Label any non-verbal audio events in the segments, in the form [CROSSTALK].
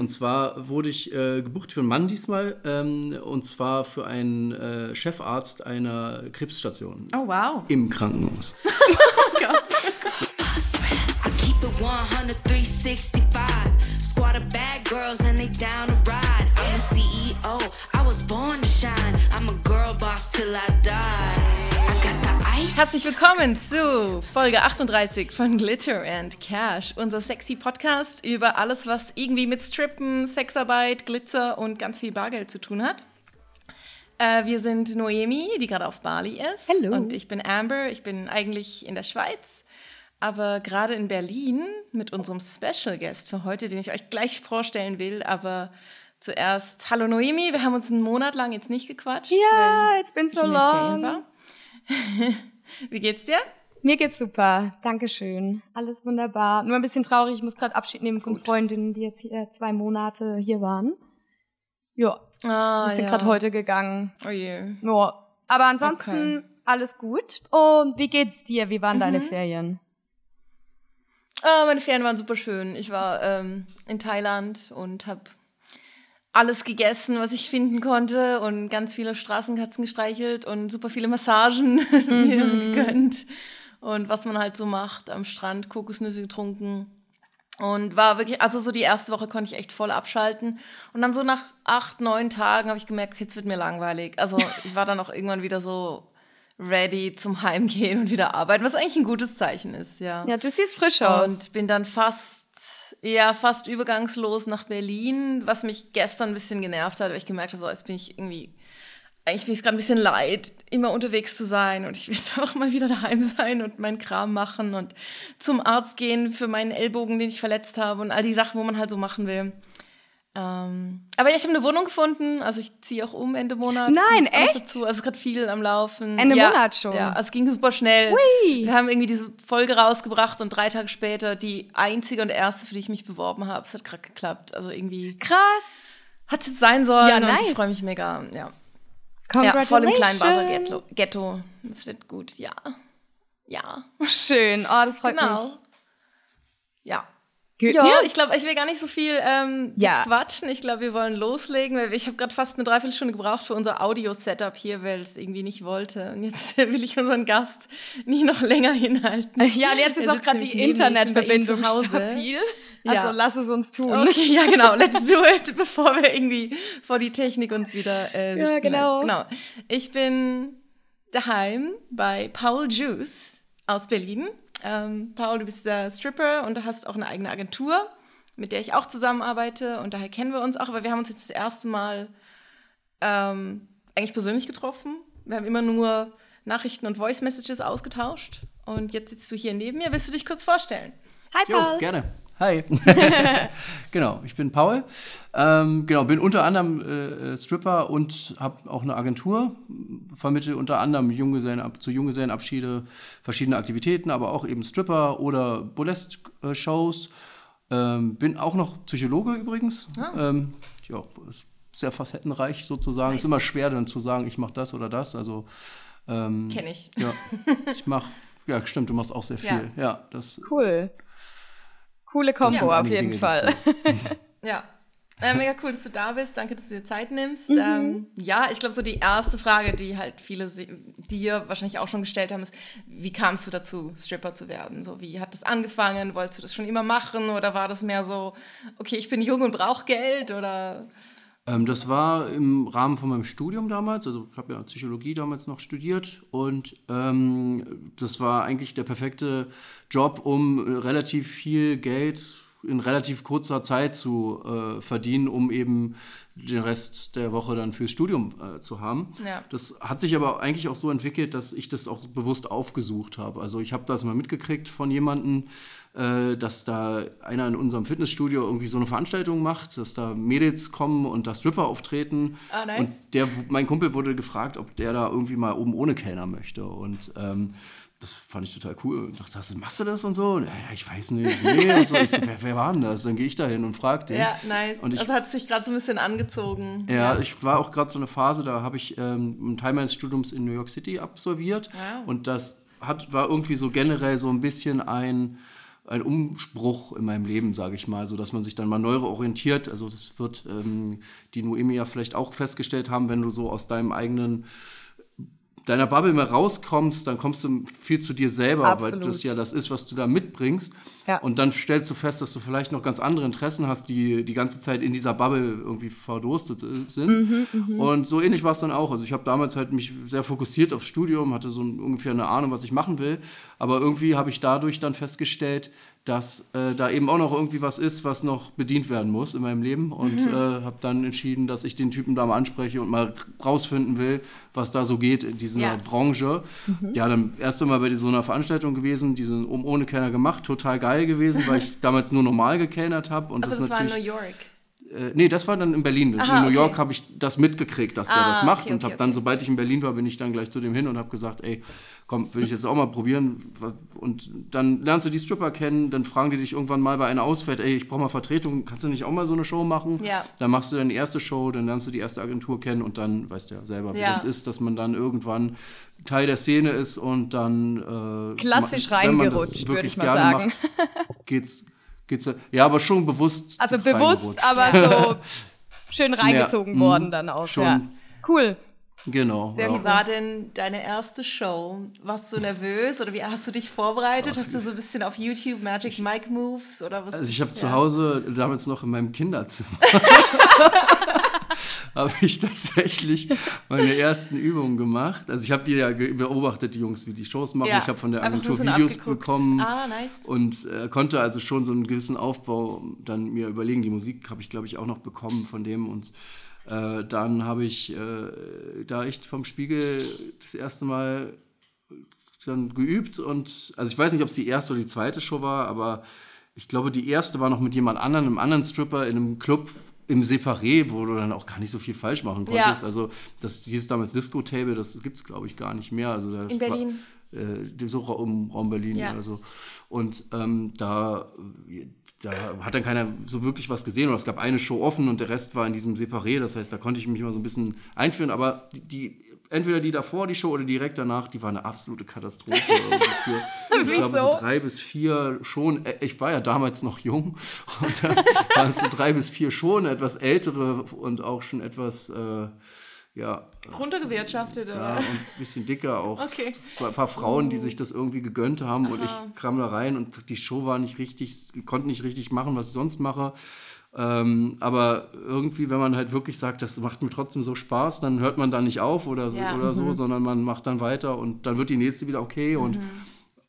Und zwar wurde ich äh, gebucht für einen Mann diesmal, ähm, und zwar für einen äh, Chefarzt einer Krebsstation. Oh, wow. Im Krankenhaus. [LAUGHS] oh Gott. I keep it 100, 365. Squad of bad girls and they down to ride. I'm the CEO, I was born to shine. I'm a girl boss till I die. I got the ice. Herzlich willkommen zu Folge 38 von Glitter and Cash, unser sexy Podcast über alles, was irgendwie mit Strippen, Sexarbeit, Glitzer und ganz viel Bargeld zu tun hat. Äh, wir sind Noemi, die gerade auf Bali ist. Hallo. Und ich bin Amber, ich bin eigentlich in der Schweiz, aber gerade in Berlin mit unserem Special Guest für heute, den ich euch gleich vorstellen will. Aber zuerst, hallo Noemi, wir haben uns einen Monat lang jetzt nicht gequatscht. Ja, weil it's been so long. [LAUGHS] Wie geht's dir? Mir geht's super. Dankeschön. Alles wunderbar. Nur ein bisschen traurig. Ich muss gerade Abschied nehmen von Gut. Freundinnen, die jetzt hier zwei Monate hier waren. Ja, Ah, die sind ja. gerade heute gegangen. Oh je. Ja. Aber ansonsten alles gut. Und wie geht's dir? Wie waren deine Mhm. Ferien? Ah, meine Ferien waren super schön. Ich war ähm, in Thailand und habe alles gegessen, was ich finden konnte und ganz viele Straßenkatzen gestreichelt und super viele Massagen [LAUGHS] mir Mhm. gegönnt und was man halt so macht am Strand, Kokosnüsse getrunken und war wirklich, also so die erste Woche konnte ich echt voll abschalten und dann so nach acht, neun Tagen habe ich gemerkt, jetzt wird mir langweilig. Also [LAUGHS] ich war dann auch irgendwann wieder so ready zum Heimgehen und wieder arbeiten, was eigentlich ein gutes Zeichen ist, ja. Ja, du siehst frisch aus. Und bin dann fast, ja, fast übergangslos nach Berlin, was mich gestern ein bisschen genervt hat, weil ich gemerkt habe, so, jetzt bin ich irgendwie, eigentlich bin ich es gerade ein bisschen leid, immer unterwegs zu sein und ich will jetzt [LAUGHS] auch mal wieder daheim sein und meinen Kram machen und zum Arzt gehen für meinen Ellbogen, den ich verletzt habe und all die Sachen, wo man halt so machen will. Ähm, aber ja, ich habe eine Wohnung gefunden, also ich ziehe auch um Ende Monat. Nein, echt? Dazu. Also gerade viel am Laufen. Ende ja, Monat schon? Ja, also es ging super schnell. Hui. Wir haben irgendwie diese Folge rausgebracht und drei Tage später die einzige und erste, für die ich mich beworben habe. Es hat gerade geklappt. Also irgendwie Krass. hat es jetzt sein sollen Ja, und nice. ich freue mich mega. Ja. ja, Congratulations. voll im kleinen Basel. Ghetto. Das wird gut, ja. Ja, Schön. Oh, das freut genau. mich. Ja. Ja, ich glaube, ich will gar nicht so viel ähm, Ja. quatschen. Ich glaube, wir wollen loslegen, weil ich habe gerade fast eine Dreiviertelstunde gebraucht für unser Audio-Setup hier, weil es irgendwie nicht wollte. Und jetzt [LAUGHS] will ich unseren Gast nicht noch länger hinhalten. Ja, und jetzt ist auch gerade die Internetverbindung zu Hause. stabil. Also Ja. lass es uns tun. Okay, ja [LAUGHS] genau, let's do it, bevor wir irgendwie vor die Technik uns wieder äh, Ja, sitzen genau. lässt. genau. Ich bin daheim bei Paul Juice aus Berlin. Ähm, Paul, du bist der Stripper und du hast auch eine eigene Agentur, mit der ich auch zusammenarbeite und daher kennen wir uns auch, aber wir haben uns jetzt das erste Mal ähm, eigentlich persönlich getroffen. Wir haben immer nur Nachrichten und Voice Messages ausgetauscht und jetzt sitzt du hier neben mir. Willst du dich kurz vorstellen? Hi, Jo, Paul. gerne. Hi. [LAUGHS] [LAUGHS] genau, ich bin Paul. Ähm, genau, bin unter anderem äh, Stripper und habe auch eine Agentur. Vermittle unter anderem Junggesellenab zu Junggesellenabschiede verschiedene Aktivitäten, aber auch eben Stripper oder Burlesque-Shows. Ähm, bin auch noch Psychologe übrigens. Ah. Ähm, ja, ist sehr facettenreich sozusagen. Ist immer schwer dann zu sagen, ich mache das oder das. Also ähm, Kenn ich. Ja, [LAUGHS] ich mache. Ja, stimmt, du machst auch sehr Ja. viel. Ja, das Cool. Coole Kombo sind auf jeden Dinge, Fall. [LAUGHS] Ja. Äh, mega cool, dass du da bist. Danke, dass du dir Zeit nimmst. Mhm. Ähm, ja, ich glaube, so die erste Frage, die halt viele dir wahrscheinlich auch schon gestellt haben, ist, wie kamst du dazu, Stripper zu werden? So, wie hat das angefangen? Wolltest du das schon immer machen? Oder war das mehr so, okay, ich bin jung und brauche Geld? Oder das war im Rahmen von meinem Studium damals. Also ich habe ja Psychologie damals noch studiert und ähm, das war eigentlich der perfekte Job, um relativ viel Geld in relativ kurzer Zeit zu äh, verdienen, um eben den Rest der Woche dann fürs Studium äh, zu haben. Ja. Das hat sich aber eigentlich auch so entwickelt, dass ich das auch bewusst aufgesucht habe. Also ich habe das mal mitgekriegt von jemandem, äh, dass da einer in unserem Fitnessstudio irgendwie so eine Veranstaltung macht, dass da Mädels kommen und da Stripper auftreten. Ah, nice. Und der, mein Kumpel wurde gefragt, ob der da irgendwie mal oben ohne Kellner möchte. Und ähm, das fand ich total cool. Und dachte, "Das- machst du das und so? Und, ja, ich weiß nicht. Nee, und so. Ich so, wer, wer war denn das? Dann gehe ich da hin und frage den. ja, nice. Und ich- also hat sich gerade so ein bisschen angezogen. Ja, ich war auch gerade so eine Phase, da habe ich ähm, einen Teil meines Studiums in New York City absolviert. Wow. Und das hat, war irgendwie so generell so ein bisschen ein, ein Umbruch in meinem Leben, sage ich mal, so dass man sich dann mal neu orientiert. Also das wird ähm, die Noemi ja vielleicht auch festgestellt haben, wenn du so aus deinem eigenen deiner Bubble mehr rauskommst, dann kommst du viel zu dir selber, Absolut. weil das ja das ist, was du da mitbringst. Ja. Und dann stellst du fest, dass du vielleicht noch ganz andere Interessen hast, die die ganze Zeit in dieser Bubble irgendwie verdurstet äh, sind. Mhm, Und so ähnlich war es dann auch. Also ich habe damals halt mich sehr fokussiert aufs Studium, hatte so ungefähr eine Ahnung, was ich machen will. Aber irgendwie habe ich dadurch dann festgestellt, dass äh, da eben auch noch irgendwie was ist, was noch bedient werden muss in meinem Leben. Und äh, habe dann entschieden, dass ich den Typen da mal anspreche und mal rausfinden will, was da so geht in dieser Ja. Branche. Ja, dann erst einmal bei so einer Veranstaltung gewesen, diesen um ohne Kellner gemacht, total geil gewesen, weil ich [LAUGHS] damals nur normal gekellnert habe. Und Also das, das war in. New York. Äh, nee, das war dann in Berlin. Aha, in New okay. York habe ich das mitgekriegt, dass der Ah, das macht okay, und okay, habe dann, okay. sobald ich in Berlin war, bin ich dann gleich zu dem hin und habe gesagt, ey, komm, will ich jetzt auch mal probieren. Und dann lernst du die Stripper kennen, dann fragen die dich irgendwann mal, weil einer ausfällt, ey, ich brauche mal Vertretung, kannst du nicht auch mal so eine Show machen? Ja. Dann machst du deine erste Show, dann lernst du die erste Agentur kennen und dann weißt du ja selber, wie Ja. das ist, dass man dann irgendwann Teil der Szene ist und dann äh, Klassisch reingerutscht, würde ich mal sagen. Macht, [LAUGHS] geht's, geht's ja, aber schon bewusst. Also bewusst, aber so [LAUGHS] schön reingezogen Ja, worden mhm, dann auch. schon. Ja. Cool. Genau. Sehr. Wie war denn deine erste Show? Warst du nervös oder wie hast du dich vorbereitet? Hast du so ein bisschen auf YouTube Magic Mike Moves oder was? Also ich habe zu Ja. Hause damals noch in meinem Kinderzimmer [LAUGHS] habe ich tatsächlich meine ersten Übungen gemacht. Also ich habe die ja beobachtet, die Jungs, wie die Shows machen. Ja, Ich habe von der Agentur Videos abgeguckt. bekommen Ah, nice. und äh, konnte also schon so einen gewissen Aufbau dann mir überlegen. Die Musik habe ich, glaube ich, auch noch bekommen von dem und äh, dann habe ich äh, da echt vom Spiegel das erste Mal dann geübt und also ich weiß nicht, ob es die erste oder die zweite Show war, aber ich glaube, die erste war noch mit jemand anderem, einem anderen Stripper in einem Club im Separé, wo du dann auch gar nicht so viel falsch machen Ja. konntest. Also das hieß damals Disco Table, das gibt es glaube ich gar nicht mehr. Also das In Berlin. War, äh, die- so Raum, Raum Berlin Ja. oder so. Und ähm, da, da hat dann keiner so wirklich was gesehen. Oder es gab eine Show offen und der Rest war in diesem Separé. Das heißt, da konnte ich mich mal so ein bisschen einführen. Aber die, die entweder die davor, die Show, oder direkt danach, die war eine absolute Katastrophe. [LAUGHS] für, ich glaube, so drei bis vier schon. äh, Ich war ja damals noch jung. Und da waren es so drei bis vier schon, etwas ältere und auch schon etwas, äh, ja, Runtergewirtschaftet, ja, oder? und ein bisschen dicker auch. Okay. Ein paar Frauen, die sich das irgendwie gegönnt haben und ich Aha. kam da rein und die Show war nicht richtig, konnte nicht richtig machen, was ich sonst mache. Ähm, aber irgendwie, wenn man halt wirklich sagt, das macht mir trotzdem so Spaß, dann hört man da nicht auf oder so, Ja. oder so sondern man macht dann weiter und dann wird die nächste wieder okay und Mhm.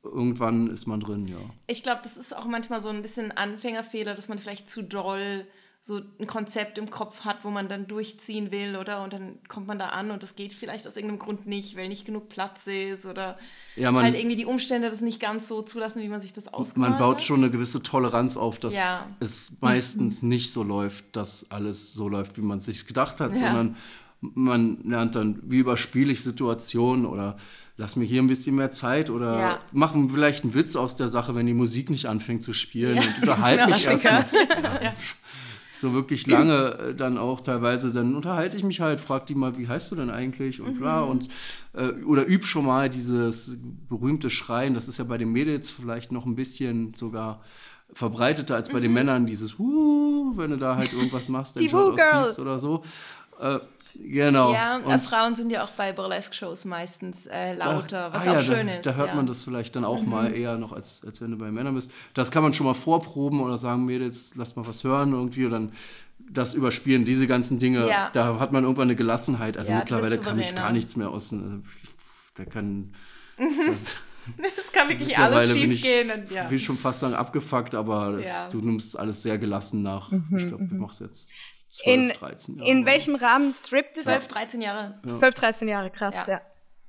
irgendwann ist man drin, ja. Ich glaube, das ist auch manchmal so ein bisschen Anfängerfehler, dass man vielleicht zu doll so ein Konzept im Kopf hat, wo man dann durchziehen will, oder? Und dann kommt man da an und das geht vielleicht aus irgendeinem Grund nicht, weil nicht genug Platz ist oder Ja, man, halt irgendwie die Umstände das nicht ganz so zulassen, wie man sich das ausgemalt man baut hat. schon eine gewisse Toleranz auf, dass Ja. es meistens nicht so läuft, dass alles so läuft, wie man es sich gedacht hat, Ja. sondern man lernt dann, wie überspiele ich Situationen oder lass mir hier ein bisschen mehr Zeit oder Ja. machen vielleicht einen Witz aus der Sache, wenn die Musik nicht anfängt zu spielen Ja, und [LAUGHS] unterhalte mich erst Klassiker. mal. [LAUGHS] Ja. So wirklich lange äh, dann auch teilweise, dann unterhalte ich mich halt, frag die mal, wie heißt du denn eigentlich? Und Mhm. bla und äh, oder üb schon mal dieses berühmte Schreien, das ist ja bei den Mädels vielleicht noch ein bisschen sogar verbreiteter als bei den Männern, dieses Wuh, wenn du da halt irgendwas machst, Die den Shot ausziehst oder so. Äh, genau. Ja, äh, Und Frauen sind ja auch bei Burlesque-Shows meistens äh, lauter, was ah auch ja, schön da, ist. Da hört ja. man das vielleicht dann auch Mhm. mal eher noch, als, als wenn du bei Männern bist. Das kann man schon mal vorproben oder sagen, Mädels, lasst mal was hören irgendwie und dann das überspielen, diese ganzen Dinge. Ja. Da hat man irgendwann eine Gelassenheit. Also mittlerweile kann ich gar nichts mehr aus. Also, da kann. Das, [LAUGHS] Es kann [LAUGHS] wirklich alles schief ich, gehen. Und, ja. will schon fast sagen, abgefuckt, aber Ja. du nimmst alles sehr gelassen nach. ich glaube, du machst jetzt 12, In, 13 Jahre. in welchem Rahmen strippst du? 12, 13 Jahre. Ja. 12, 13 Jahre, krass, Ja. ja.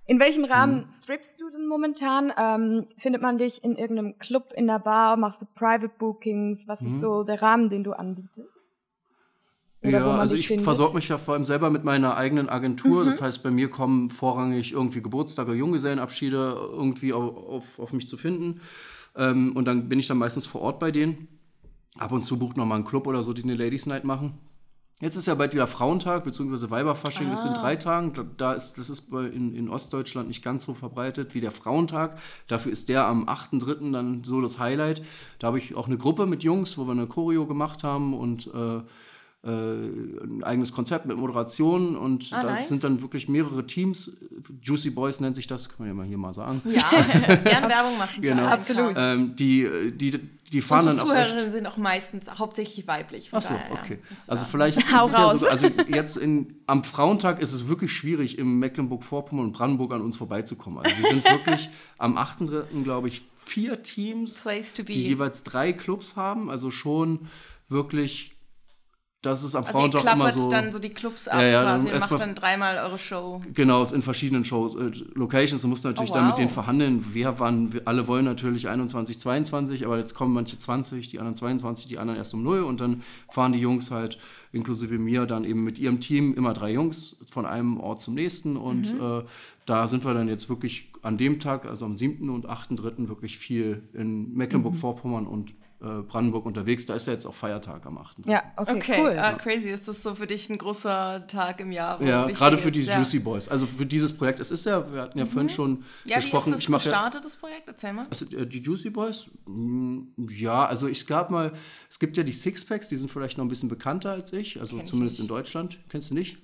In welchem Rahmen Mhm. strippst du denn momentan? Ähm, findet man dich in irgendeinem Club, in der Bar? Machst du Private Bookings? Was ist Mhm. so der Rahmen, den du anbietest? Oder ja, wo man also ich versorge mich ja vor allem selber mit meiner eigenen Agentur. Mhm. Das heißt, bei mir kommen vorrangig irgendwie Geburtstage, Junggesellenabschiede irgendwie auf, auf, auf mich zu finden. Ähm, und dann bin ich dann meistens vor Ort bei denen. Ab und zu bucht noch mal ein Club oder so, die eine Ladies Night machen. Jetzt ist ja bald wieder Frauentag, beziehungsweise Weiberfasching ist in Ah. drei Tagen. Da- ist, das ist in, in Ostdeutschland nicht ganz so verbreitet wie der Frauentag. Dafür ist der am 8.3. dann so das Highlight. Da habe ich auch eine Gruppe mit Jungs, wo wir eine Choreo gemacht haben und äh, äh, ein eigenes Konzept mit Moderation. Und Ah, da nice. sind dann wirklich mehrere Teams. Juicy Boys nennt sich das, kann man ja mal hier mal sagen. Ja, [LAUGHS] gern Werbung machen. Genau. Absolut. Ähm, die, die, die fahren Unsere dann auch Zuhörerinnen sind auch meistens hauptsächlich weiblich. von Ach so, daher, okay. Also vielleicht [LAUGHS] ist Hau es ja raus. sogar, also jetzt in, am Frauentag ist es wirklich schwierig, im Mecklenburg-Vorpommern und Brandenburg an uns vorbeizukommen. Also wir sind [LAUGHS] wirklich am 8.3., glaube ich, vier Teams, die jeweils drei Clubs haben. Also schon wirklich, das ist am also Frauentag immer klappert so. dann so die Clubs ab Ja, ja, dann quasi und erst macht dann dreimal eure Show. Genau, in verschiedenen Shows, äh, Locations. Du musst natürlich Oh, dann mit wow. denen verhandeln, wer wann. Wir alle wollen natürlich 21, 22, aber jetzt kommen manche 20, die anderen 22, die anderen erst um 0 und dann fahren die Jungs halt, inklusive mir, dann eben mit ihrem Team immer drei Jungs von einem Ort zum nächsten und Mhm. äh, da sind wir dann jetzt wirklich an dem Tag, also am 7. und 8.3. wirklich viel in Mecklenburg-Vorpommern und äh, Brandenburg unterwegs. Da ist ja jetzt auch Feiertag am 8. Ja, okay, Okay, cool. ah, crazy. Ist das so für dich ein großer Tag im Jahr? wo Ja, gerade für die ja. Juicy Boys. Also für dieses Projekt. Es ist ja, wir hatten ja vorhin schon Mhm. Ja, wie ist gesprochen. das ich mache ja, gestartet, das Projekt? Erzähl mal. Also, äh, die Juicy Boys? Mm, Ja, also ich gab mal, es gibt ja die Sixpacks, die sind vielleicht noch ein bisschen bekannter als ich, also Kenn ich zumindest nicht. in Deutschland. Kennst du nicht?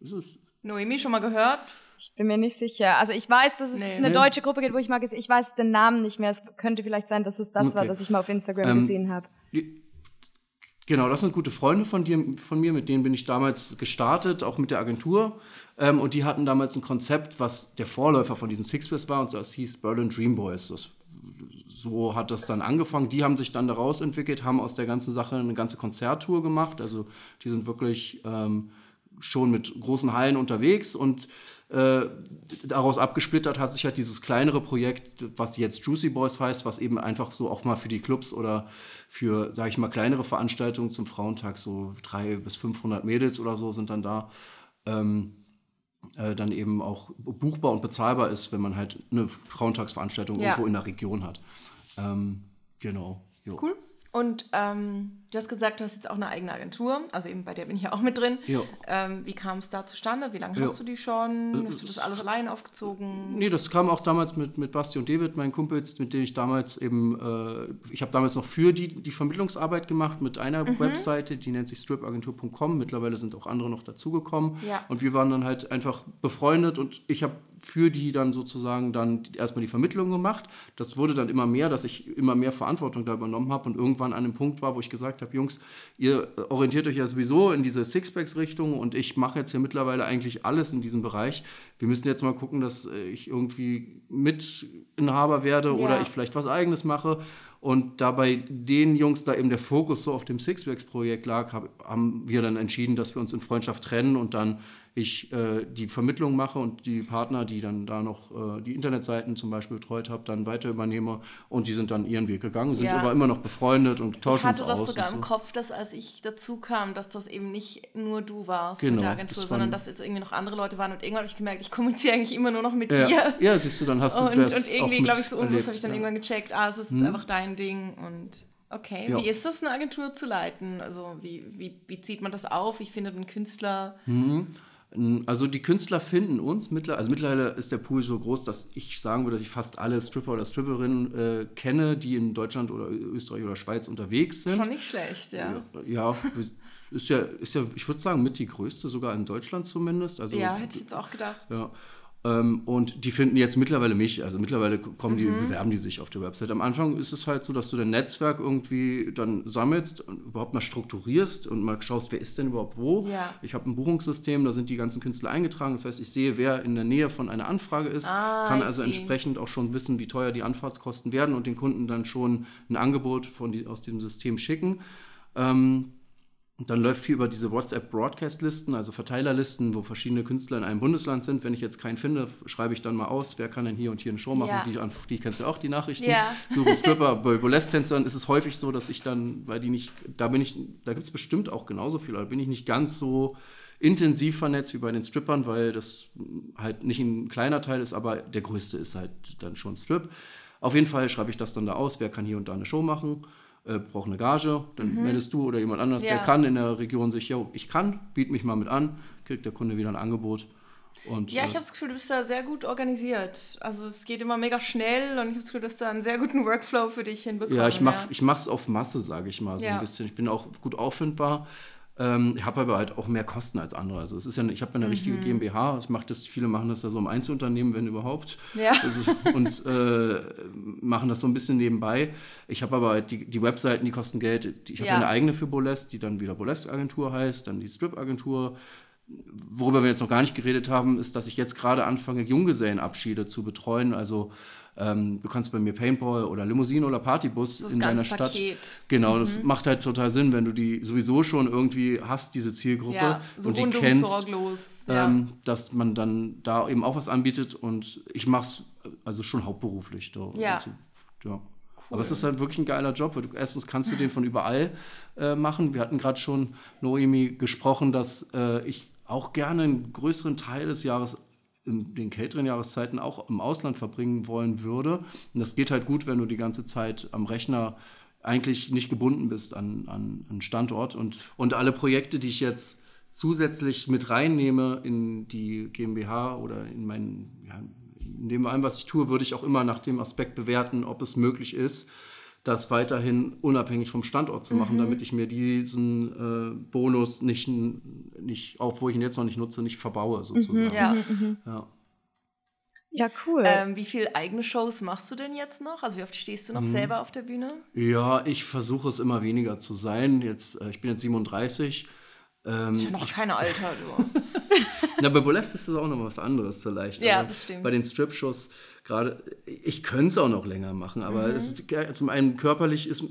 Ist es? Noemi, schon mal gehört? Ich bin mir nicht sicher. Also ich weiß, dass es Nee. eine deutsche Gruppe gibt, wo ich mal gesehen Ich weiß den Namen nicht mehr. Es könnte vielleicht sein, dass es das war, Okay. das ich mal auf Instagram Ähm, gesehen habe. Genau, das sind gute Freunde von dir, von mir, mit denen bin ich damals gestartet, auch mit der Agentur. Ähm, und die hatten damals ein Konzept, was der Vorläufer von diesen Sixpacks war, und das hieß Berlin Dream Boys. Das, so hat das dann angefangen. Die haben sich dann daraus entwickelt, haben aus der ganzen Sache eine ganze Konzerttour gemacht. Also die sind wirklich ähm, schon mit großen Hallen unterwegs und äh, daraus abgesplittert hat sich halt dieses kleinere Projekt, was jetzt Juicy Boys heißt, was eben einfach so auch mal für die Clubs oder für, sage ich mal, kleinere Veranstaltungen zum Frauentag, so 300 bis 500 Mädels oder so sind dann da, ähm, äh, dann eben auch buchbar und bezahlbar ist, wenn man halt eine Frauentagsveranstaltung Ja. irgendwo in der Region hat. Ähm, genau. jo. Cool. Und ähm, du hast gesagt, du hast jetzt auch eine eigene Agentur. Also eben bei der bin ich ja auch mit drin. Ähm, wie kam es da zustande? Wie lange Ja. hast du die schon? Äh, Hast du das es- alles allein aufgezogen? Nee, das kam auch damals mit, mit Basti und David, meinen Kumpels, mit denen ich damals eben, äh, ich habe damals noch für die die Vermittlungsarbeit gemacht mit einer Mhm. Webseite, die nennt sich stripagentur.com. Mittlerweile sind auch andere noch dazugekommen. Ja. Und wir waren dann halt einfach befreundet und ich habe für die dann sozusagen dann erstmal die Vermittlung gemacht. Das wurde dann immer mehr, dass ich immer mehr Verantwortung da übernommen habe und irgendwann an einem Punkt war, wo ich gesagt habe, Jungs, ihr orientiert euch ja sowieso in diese Sixpacks-Richtung und ich mache jetzt hier mittlerweile eigentlich alles in diesem Bereich. Wir müssen jetzt mal gucken, dass ich irgendwie Mitinhaber werde Ja. oder ich vielleicht was Eigenes mache. Und da bei den Jungs da eben der Fokus so auf dem Sixpacks-Projekt lag, hab, haben wir dann entschieden, dass wir uns in Freundschaft trennen und dann ich äh, die Vermittlung mache und die Partner, die dann da noch äh, die Internetseiten zum Beispiel betreut habe, dann weiter übernehme und die sind dann ihren Weg gegangen, sind Ja. aber immer noch befreundet und Ich tauschen uns hatte das aus. sogar und im so. Kopf, dass als ich dazu kam, dass das eben nicht nur du warst Genau, mit der Agentur, das sondern dass jetzt irgendwie noch andere Leute waren. Und irgendwann habe ich gemerkt, ich kommuniziere eigentlich immer nur noch mit Ja, dir. ja, siehst du, dann hast du Und, das und irgendwie, glaube ich, so unbewusst habe ich dann ja. irgendwann gecheckt, ah, es ist Mhm. einfach dein Ding und okay. Ja. Wie ist das, eine Agentur zu leiten? Also wie, wie, wie zieht man das auf? Wie findet ein Künstler? Mhm. Also die Künstler finden uns mittlerweile, also mittlerweile ist der Pool so groß, dass ich sagen würde, dass ich fast alle Stripper oder Stripperinnen äh, kenne, die in Deutschland oder Österreich oder Schweiz unterwegs sind. Schon nicht schlecht, ja. Ja, ist ja, ist ja, ich würde sagen, mit die größte, sogar in Deutschland zumindest. Also, Ja, hätte ich jetzt auch gedacht. Ja. Ähm, und die finden jetzt mittlerweile mich. Also mittlerweile kommen die, Mhm. bewerben die sich auf der Website. Am Anfang ist es halt so, dass du dein Netzwerk irgendwie dann sammelst und überhaupt mal strukturierst und mal schaust, wer ist denn überhaupt wo. Ja. Ich habe ein Buchungssystem, da sind die ganzen Künstler eingetragen. Das heißt, ich sehe, wer in der Nähe von einer Anfrage ist, Ah, kann also entsprechend auch schon wissen, wie teuer die Anfahrtskosten werden und den Kunden dann schon ein Angebot von die, aus dem System schicken. Ähm, und dann läuft viel über diese WhatsApp-Broadcast-Listen, also Verteilerlisten, wo verschiedene Künstler in einem Bundesland sind. Wenn ich jetzt keinen finde, schreibe ich dann mal aus, wer kann denn hier und hier eine Show machen. Ja. Die, die kennst du ja auch, die Nachrichten. Ja. So bei [LAUGHS] Stripper, bei Burlesque-Tänzern ist es häufig so, dass ich dann, weil die nicht, da bin ich, da gibt es bestimmt auch genauso viel, aber bin ich nicht ganz so intensiv vernetzt wie bei den Strippern, weil das halt nicht ein kleiner Teil ist, aber der größte ist halt dann schon Strip. Auf jeden Fall schreibe ich das dann da aus, wer kann hier und da eine Show machen. Äh, brauche eine Gage, dann Mhm. meldest du oder jemand anders, der Ja. kann in der Region sich, yo, ich kann, biet mich mal mit an, kriegt der Kunde wieder ein Angebot. Und, Ja, äh, ich habe das Gefühl, du bist da sehr gut organisiert. Also es geht immer mega schnell und ich habe das Gefühl, du hast da einen sehr guten Workflow für dich hinbekommen. Ja, ich mach, ich mach's auf Masse, sage ich mal, so Ja. ein bisschen. Ich bin auch gut auffindbar. Ähm, ich habe aber halt auch mehr Kosten als andere. Also es ist ja, ich habe eine richtige Mhm. GmbH. Ich mach das, viele machen das ja so im Einzelunternehmen, wenn überhaupt. Ja. Also, und [LAUGHS] äh, machen das so ein bisschen nebenbei. Ich habe aber halt die, die Webseiten, die kosten Geld. Ich habe Ja. eine eigene für Bolest, die dann wieder Bolest-Agentur heißt, dann die Strip-Agentur. Worüber wir jetzt noch gar nicht geredet haben, ist, dass ich jetzt gerade anfange, Junggesellenabschiede zu betreuen. Also ähm, du kannst bei mir Paintball oder Limousine oder Partybus in deiner Stadt. Paket. Genau, das macht halt total Sinn, wenn du die sowieso schon irgendwie hast, diese Zielgruppe Ja, so und die kennst, sorglos. Ja. ähm, dass man dann da eben auch was anbietet und ich mache es also schon hauptberuflich. Da, Ja. Und so, ja. Aber es ist halt wirklich ein geiler Job. Weil du, erstens kannst du den von überall äh, machen. Wir hatten gerade schon, Noemi, gesprochen, dass äh, ich auch gerne einen größeren Teil des Jahres in den kälteren Jahreszeiten auch im Ausland verbringen wollen würde. Und das geht halt gut, wenn du die ganze Zeit am Rechner eigentlich nicht gebunden bist an, an Standort. Und, und alle Projekte, die ich jetzt zusätzlich mit reinnehme in die GmbH oder in meinen, ja, in dem allem, was ich tue, würde ich auch immer nach dem Aspekt bewerten, ob es möglich ist, das weiterhin unabhängig vom Standort zu machen, damit ich mir diesen äh, Bonus nicht, nicht, auch wo ich ihn jetzt noch nicht nutze, nicht verbaue sozusagen. Ja. Mhm, mhm. Ja. Ja, cool. Ähm, wie viele eigene Shows machst du denn jetzt noch? Also wie oft stehst du noch Mhm. selber auf der Bühne? Ja, ich versuche es immer weniger zu sein. Jetzt, äh, ich bin jetzt 37. Ähm, Ist ja noch ich, kein Alter, du. [LAUGHS] na, bei Burlesque ist es auch noch was anderes vielleicht. Ja, aber das stimmt. Bei den Strip-Shows gerade, ich könnte es auch noch länger machen, aber Mhm. es zum einen körperlich ist,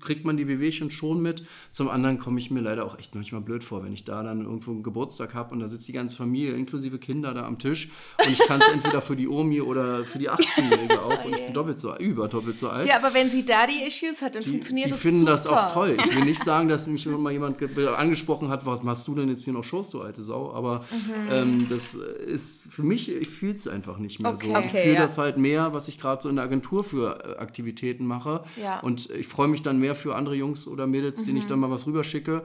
kriegt man die Wehwehchen schon mit, zum anderen komme ich mir leider auch echt manchmal blöd vor, wenn ich da dann irgendwo einen Geburtstag habe und da sitzt die ganze Familie inklusive Kinder da am Tisch und ich tanze [LAUGHS] entweder für die Omi oder für die 18-Jährige [LAUGHS] auch und ich bin doppelt so, über doppelt so alt. Ja, aber wenn sie Daddy-Issues hat, dann Die, funktioniert die das finden super. das auch toll. Ich will nicht [LAUGHS] sagen, dass mich mal jemand ge- angesprochen hat, was machst du denn jetzt hier noch Shows, du alte Sau? Aber Mhm. ähm, das ist für mich, ich fühle es einfach nicht mehr so. Okay. Ich Okay, fühle ja. Das halt mehr, was ich gerade so in der Agentur für äh, Aktivitäten mache. Ja. Und ich freue mich dann mehr für andere Jungs oder Mädels, denen ich Mhm. dann mal was rüberschicke.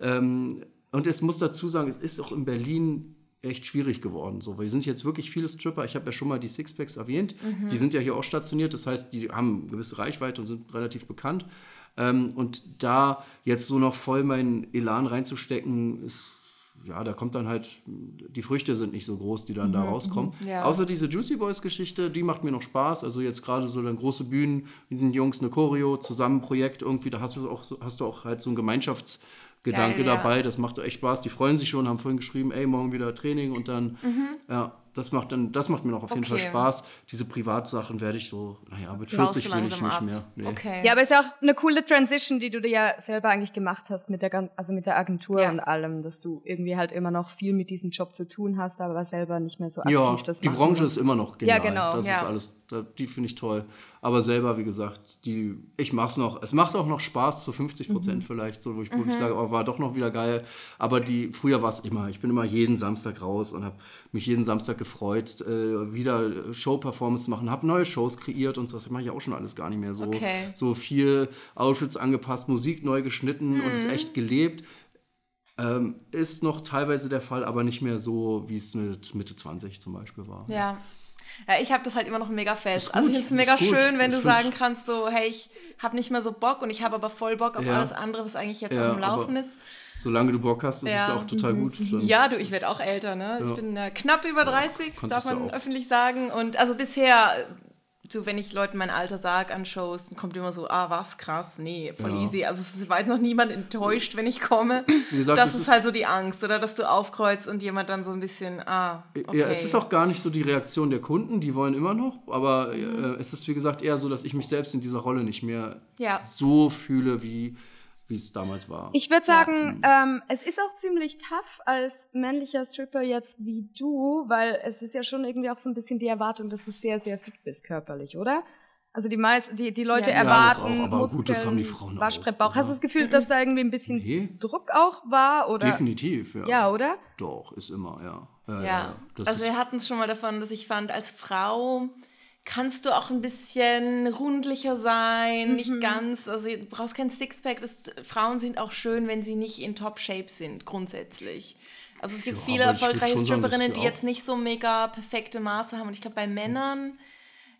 Ähm, und es muss dazu sagen, es ist auch in Berlin echt schwierig geworden. So, wir sind jetzt wirklich viele Stripper. Ich habe ja schon mal die Sixpacks erwähnt. Mhm. Die sind ja hier auch stationiert. Das heißt, die haben eine gewisse Reichweite und sind relativ bekannt. Ähm, und da jetzt so noch voll meinen Elan reinzustecken, ist, ja, da kommt dann halt, die Früchte sind nicht so groß, die dann da rauskommen. ja. Außer diese Juicy Boys Geschichte, die macht mir noch Spaß. Also jetzt gerade so dann große Bühnen mit den Jungs, eine Choreo, zusammen Projekt irgendwie, da hast du auch, hast du auch halt so einen Gemeinschaftsgedanke Geil, ja. dabei. Das macht echt Spaß. Die freuen sich schon, haben vorhin geschrieben, ey, morgen wieder Training und dann, ja, das macht dann, das macht mir noch auf jeden Fall. Spaß. Diese Privatsachen werde ich so, naja, mit Baust 40 du will ich nicht ab. mehr. Nee. Okay. Ja, aber ist ja auch eine coole Transition, die du dir ja selber eigentlich gemacht hast mit der, gan- also mit der Agentur Ja. und allem, dass du irgendwie halt immer noch viel mit diesem Job zu tun hast, aber selber nicht mehr so aktiv Ja, das die machen Branche ist immer noch genial. Ja, genau. Das Ja. ist alles, die finde ich toll. Aber selber, wie gesagt, die, ich mache es noch. Es macht auch noch Spaß, zu 50 Prozent vielleicht, so, wo ich wirklich sage, oh, war doch noch wieder geil. Aber die, früher war es immer, ich bin immer jeden Samstag raus und habe mich jeden Samstag gefreut, äh, wieder Show-Performance machen, habe neue Shows kreiert und so. Das mache ich auch schon alles gar nicht mehr so. Okay. So viel Outfits angepasst, Musik neu geschnitten und es Mhm. echt gelebt. Ähm, ist noch teilweise der Fall, aber nicht mehr so, wie es mit Mitte 20 zum Beispiel war. Ja. Ja, ich habe das halt immer noch mega fest. Also ich gut, finde es mega gut. schön, wenn du sagen kannst, so, hey, ich habe nicht mehr so Bock und ich habe aber voll Bock auf Ja. alles andere, was eigentlich jetzt Ja, am Laufen ist. Solange du Bock hast, ist es Ja. auch total gut. Dann- Ja, du, ich werde auch älter, ne? Ich Ja. bin äh, knapp über 30, kannst darf es ja man öffentlich sagen. Und also bisher, so wenn ich Leuten mein Alter sage an Shows, dann kommt immer so, ah, was, krass, nee, voll Ja. easy. Also es war jetzt noch niemand enttäuscht, wenn ich komme. Gesagt, das es ist halt so die Angst, oder? Dass du aufkreuzt und jemand dann so ein bisschen, ah, okay. Ja, es ist auch gar nicht so die Reaktion der Kunden, die wollen immer noch, aber Mhm. äh, es ist wie gesagt eher so, dass ich mich selbst in dieser Rolle nicht mehr Ja. so fühle, wie wie es damals war. Ich würde sagen, ähm, es ist auch ziemlich tough als männlicher Stripper jetzt wie du, weil es ist ja schon irgendwie auch so ein bisschen die Erwartung, dass du sehr, sehr fit bist körperlich, oder? Also die meisten, die, die Leute Ja. Ja, das erwarten auch, aber Muskeln, gut, das haben die Frauen auch, Waschbrettbauch. Hast du das Gefühl, dass da irgendwie ein bisschen Nee. Druck auch war? Oder? Definitiv, ja. Ja, oder? Doch, ist immer, ja. Ja, Ja, also wir hatten es schon mal davon, dass ich fand, als Frau kannst du auch ein bisschen rundlicher sein, nicht Mhm. ganz, also du brauchst kein Sixpack. Das, Frauen sind auch schön, wenn sie nicht in Top-Shape sind, grundsätzlich. Also es gibt Ja, viele erfolgreiche Stripperinnen, die jetzt nicht so mega perfekte Maße haben. Und ich glaube, bei Männern,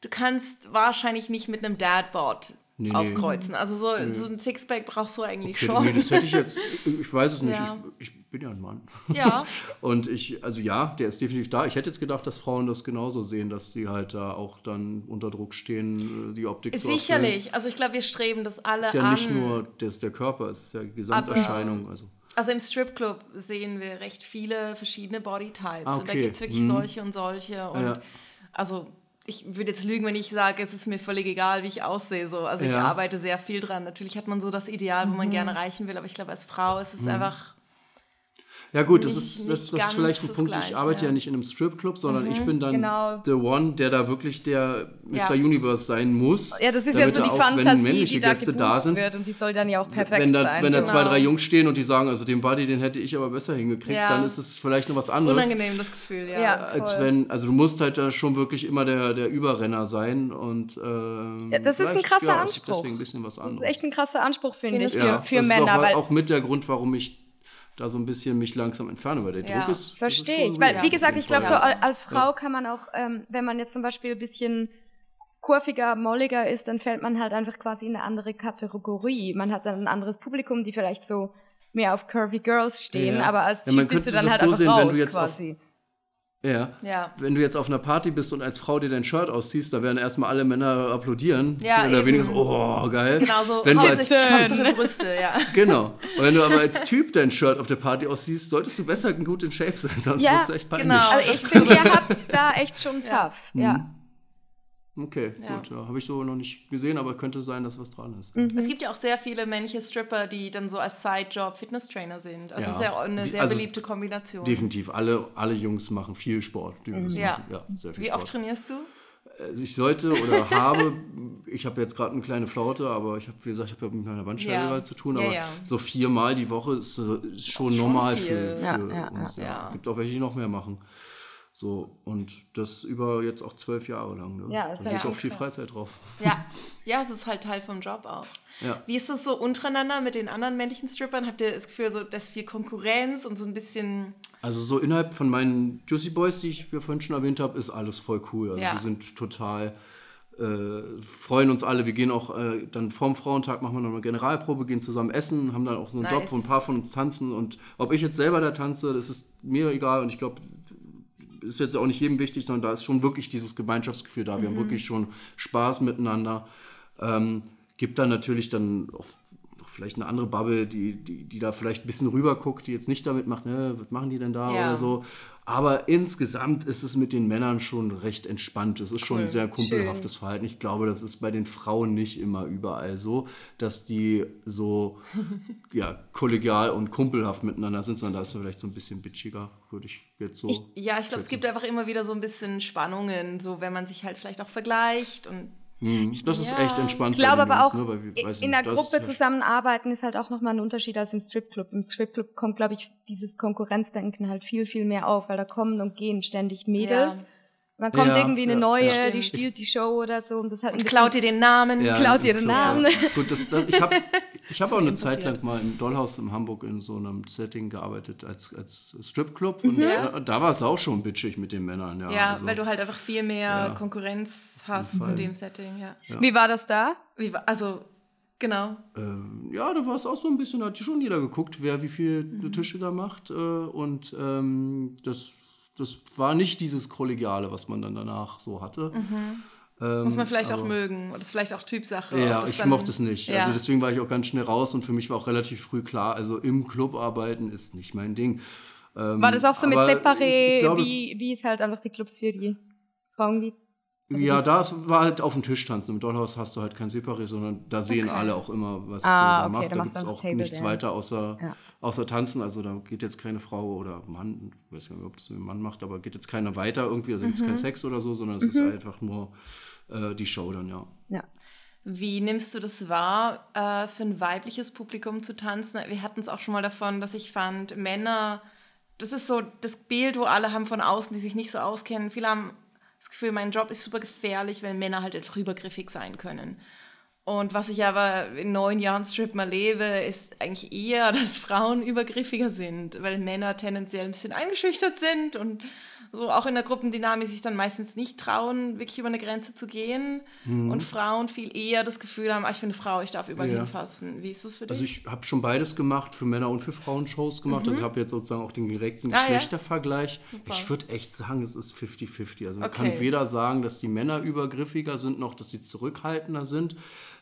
du kannst wahrscheinlich nicht mit einem Dadbot Nee, aufkreuzen. Also so, Nee. so ein Sixpack brauchst du eigentlich Okay, schon. nee, das hätte ich jetzt, [LAUGHS] ich, weiß es nicht, Ja. ich, ich bin ja ein Mann. ja. [LAUGHS] Und ich, also ja, der ist definitiv da. Ich hätte jetzt gedacht, dass Frauen das genauso sehen, dass die halt da auch dann unter Druck stehen, äh, die Optik zu erfüllen. Sicherlich. Also ich glaube, wir streben das alle Es ist ja an. nicht nur das, der Körper, es ist ja die Gesamterscheinung. Also, Also im Stripclub sehen wir recht viele verschiedene Bodytypes. Ah, Und da okay. gibt es wirklich Mhm. solche und solche. Und Ja. also ich würde jetzt lügen, wenn ich sage, es ist mir völlig egal, wie ich aussehe. So. Also ich Ja. arbeite sehr viel dran. Natürlich hat man so das Ideal, wo man gerne erreichen will, aber ich glaube, als Frau ist es Mhm. einfach. Ja gut, das Nicht- ist, das, das ist vielleicht ein das Punkt. ich Gleiche, arbeite ja ja. nicht in einem Stripclub, sondern ich Mhm. bin dann Genau. the one, der da wirklich der Mr. Ja. Universe sein muss. Ja, das ist ja so die auch, Fantasie, männliche die da Gäste da sind, wird und die soll dann ja auch perfekt wenn da, sein. wenn da zwei, Genau. drei Jungs stehen und die sagen, also den Buddy, den hätte ich aber besser hingekriegt, Ja. dann ist es vielleicht noch was anderes. Unangenehm, das Gefühl, ja. Ja. Als wenn, also du musst halt da schon wirklich immer der, der Überrenner sein und ähm, Ja, das ist ein krasser ist Anspruch. deswegen ein bisschen was Das anderes. ist echt ein krasser Anspruch, finde ich, für, für das Männer. ist auch, weil, auch mit der Grund, warum ich da so ein bisschen mich langsam entferne, weil der Ja, Druck ist. Verstehe ich. Weil, wie gesagt, ich glaube, so als Frau kann man auch, ähm, wenn man jetzt zum Beispiel ein bisschen kurviger, molliger ist, dann fällt man halt einfach quasi in eine andere Kategorie. Man hat dann ein anderes Publikum, die vielleicht so mehr auf curvy Girls stehen, Ja. aber als Ja, Typ bist du dann halt so einfach sehen, raus quasi. Ja. Ja. Wenn du jetzt auf einer Party bist und als Frau dir dein Shirt ausziehst, da werden erstmal alle Männer applaudieren. Ja, Oder eben. weniger so, oh, geil. Genau so. Wenn du als. Hauptsache Brüste, ja. [LAUGHS] genau. Und wenn du aber als Typ dein Shirt auf der Party ausziehst, solltest du besser gut in Shape sein, sonst Ja, wird's echt peinlich. genau. Also ich finde, ihr habt da echt schon Ja. tough. Ja. Mhm. Okay, Ja. gut. Ja, Habe ich so noch nicht gesehen, aber könnte sein, dass was dran ist. Mhm. Es gibt ja auch sehr viele männliche Stripper, die dann so als Sidejob Fitnesstrainer sind. Also Ja. es ist ja eine Die- sehr also beliebte Kombination. Definitiv. Alle, alle Jungs machen viel Sport. Die das Ja. machen. ja, sehr viel Wie Sport. oft trainierst du? Also ich sollte oder [LAUGHS] habe, ich habe jetzt gerade eine kleine Flaute, aber ich habe, wie gesagt, ich habe mit meiner Bandscheibe zu tun, aber ja. so viermal die Woche ist, äh, ist schon schon normal viel. für, für Ja, ja, uns. Ja, ja. Gibt auch welche, die noch mehr machen. So, und das über jetzt auch zwölf Jahre lang. Ne? Ja, ist da ja ist auch viel krass. Freizeit drauf. Ja. [LAUGHS] ja, es ist halt Teil vom Job auch. Ja. Wie ist das so untereinander mit den anderen männlichen Strippern? Habt ihr das Gefühl, so, dass viel Konkurrenz und so ein bisschen. Also so innerhalb von meinen Juicy Boys, die ich ja vorhin schon erwähnt habe, ist alles voll cool. Also Ja. wir sind total, äh, freuen uns alle. Wir gehen auch äh, dann vorm Frauentag, machen wir noch eine Generalprobe, gehen zusammen essen, haben dann auch so einen Nice. Job, wo ein paar von uns tanzen. Und ob ich jetzt selber da tanze, das ist mir egal. Und ich glaube, ist jetzt auch nicht jedem wichtig, sondern da ist schon wirklich dieses Gemeinschaftsgefühl da. Wir haben wirklich schon Spaß miteinander. Ähm, gibt dann natürlich dann auch vielleicht eine andere Bubble, die, die, die da vielleicht ein bisschen rüber guckt, die jetzt nicht damit macht, ne, was machen die denn da Ja. oder so. Aber insgesamt ist es mit den Männern schon recht entspannt. Es ist schon ein sehr kumpelhaftes Verhalten. Ich glaube, das ist bei den Frauen nicht immer überall so, dass die so [LAUGHS] ja, kollegial und kumpelhaft miteinander sind, sondern da ist es vielleicht so ein bisschen bitchiger, würde ich jetzt so. Ich, ja, ich glaube, es gibt einfach immer wieder so ein bisschen Spannungen, so wenn man sich halt vielleicht auch vergleicht und Hm, das ist Ja. echt entspannt. Ich glaube aber Jungs, auch, ne, weil in nicht, der Gruppe zusammenarbeiten ist halt auch nochmal ein Unterschied als im Stripclub. Im Stripclub kommt, glaube ich, dieses Konkurrenzdenken halt viel, viel mehr auf, weil da kommen und gehen ständig Mädels. Ja. Und dann kommt Ja, irgendwie eine ja, neue, ja. die stiehlt die Show oder so und das ein bisschen... klaut dir den Namen. Ja, Klaut im den Namen. Ja. [LAUGHS] Gut, das, das, ich habe ich hab auch eine Zeit lang mal im Dollhaus in Hamburg in so einem Setting gearbeitet als, als Stripclub. Und Ja. äh, da war es auch schon bitchig mit den Männern. Ja, Ja, also, weil du halt einfach viel mehr Ja. Konkurrenz hast in dem Setting, ja. Wie war das da? Wie, wa- also, genau. ähm, ja, da war es auch so ein bisschen, da hat schon jeder geguckt, wer wie viele Mhm. Tische da macht. Äh, und ähm, das, das war nicht dieses Kollegiale, was man dann danach so hatte. Ähm, Mhm. Muss man vielleicht auch mögen. Und das ist vielleicht auch Typsache. Ja, ich dann- mochte es nicht. Ja. Also deswegen war ich auch ganz schnell raus und für mich war auch relativ früh klar, also im Club arbeiten ist nicht mein Ding. Ähm, War das auch so mit aber Separé, ich glaube, es- wie, wie es halt einfach die Clubs für die Frauen gibt? Also ja, die- da war halt auf dem Tisch tanzen. Im Dollhaus hast du halt kein Separé, sondern da sehen Okay. alle auch immer, was Ah, du da okay, machst. da gibt es auch Table nichts Dance. weiter außer, Ja. außer tanzen. Also da geht jetzt keine Frau oder Mann, ich weiß gar nicht, ob das ein Mann macht, aber geht jetzt keiner weiter irgendwie. Also gibt es Mhm. keinen Sex oder so, sondern es ist einfach nur äh, die Show dann, ja. Ja. Wie nimmst du das wahr, äh, für ein weibliches Publikum zu tanzen? Wir hatten es auch schon mal davon, dass ich fand, Männer, das ist so das Bild, wo alle haben von außen, die sich nicht so auskennen. Viele haben das Gefühl, mein Job ist super gefährlich, weil Männer halt einfach übergriffig sein können. Und was ich aber in neun Jahren Strip mal lebe, ist eigentlich eher, [LAUGHS] dass Frauen übergriffiger sind, weil Männer tendenziell ein bisschen eingeschüchtert sind und so auch in der Gruppendynamik sich dann meistens nicht trauen, wirklich über eine Grenze zu gehen. Mhm. Und Frauen viel eher das Gefühl haben, ah, ich bin eine Frau, ich darf überall Ja. hinfassen. Wie ist das für dich? Also ich habe schon beides gemacht, für Männer und für Frauen Shows gemacht. Also ich habe jetzt sozusagen auch den direkten Mhm. Ah, ja. Geschlechtervergleich. Super. Ich würde echt sagen, es ist 50-50. Also man Okay. kann weder sagen, dass die Männer übergriffiger sind, noch dass sie zurückhaltender sind.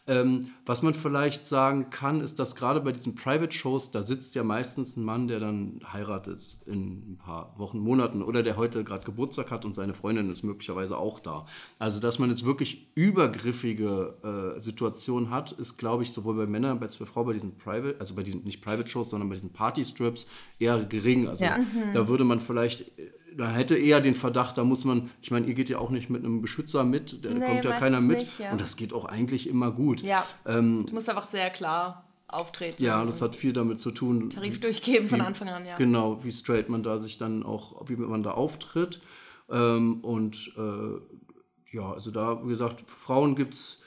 Ähm, was man vielleicht sagen kann, ist, dass gerade bei diesen Private-Shows, da sitzt ja meistens ein Mann, der dann heiratet in ein paar Wochen, Monaten oder der heute gerade Geburtstag hat und seine Freundin ist möglicherweise auch da. Also, dass man jetzt wirklich übergriffige äh, Situationen hat, ist, glaube ich, sowohl bei Männern als auch bei Frauen bei diesen Private, also bei diesen nicht Private-Shows, sondern bei diesen Party-Strips eher gering. Also, Ja. da würde man vielleicht, äh, da hätte eher den Verdacht, da muss man, ich meine, ihr geht ja auch nicht mit einem Beschützer mit, da Nee, kommt ja keiner mit nicht, ja. und das geht auch eigentlich immer gut. ja, Ähm, du musst einfach sehr klar auftreten. ja, das hat viel damit zu tun. Tarif durchgeben von wie- Anfang an, ja. Genau, wie straight man da sich dann auch, wie man da auftritt. Ähm, und äh, ja, also da, wie gesagt, Frauen gibt es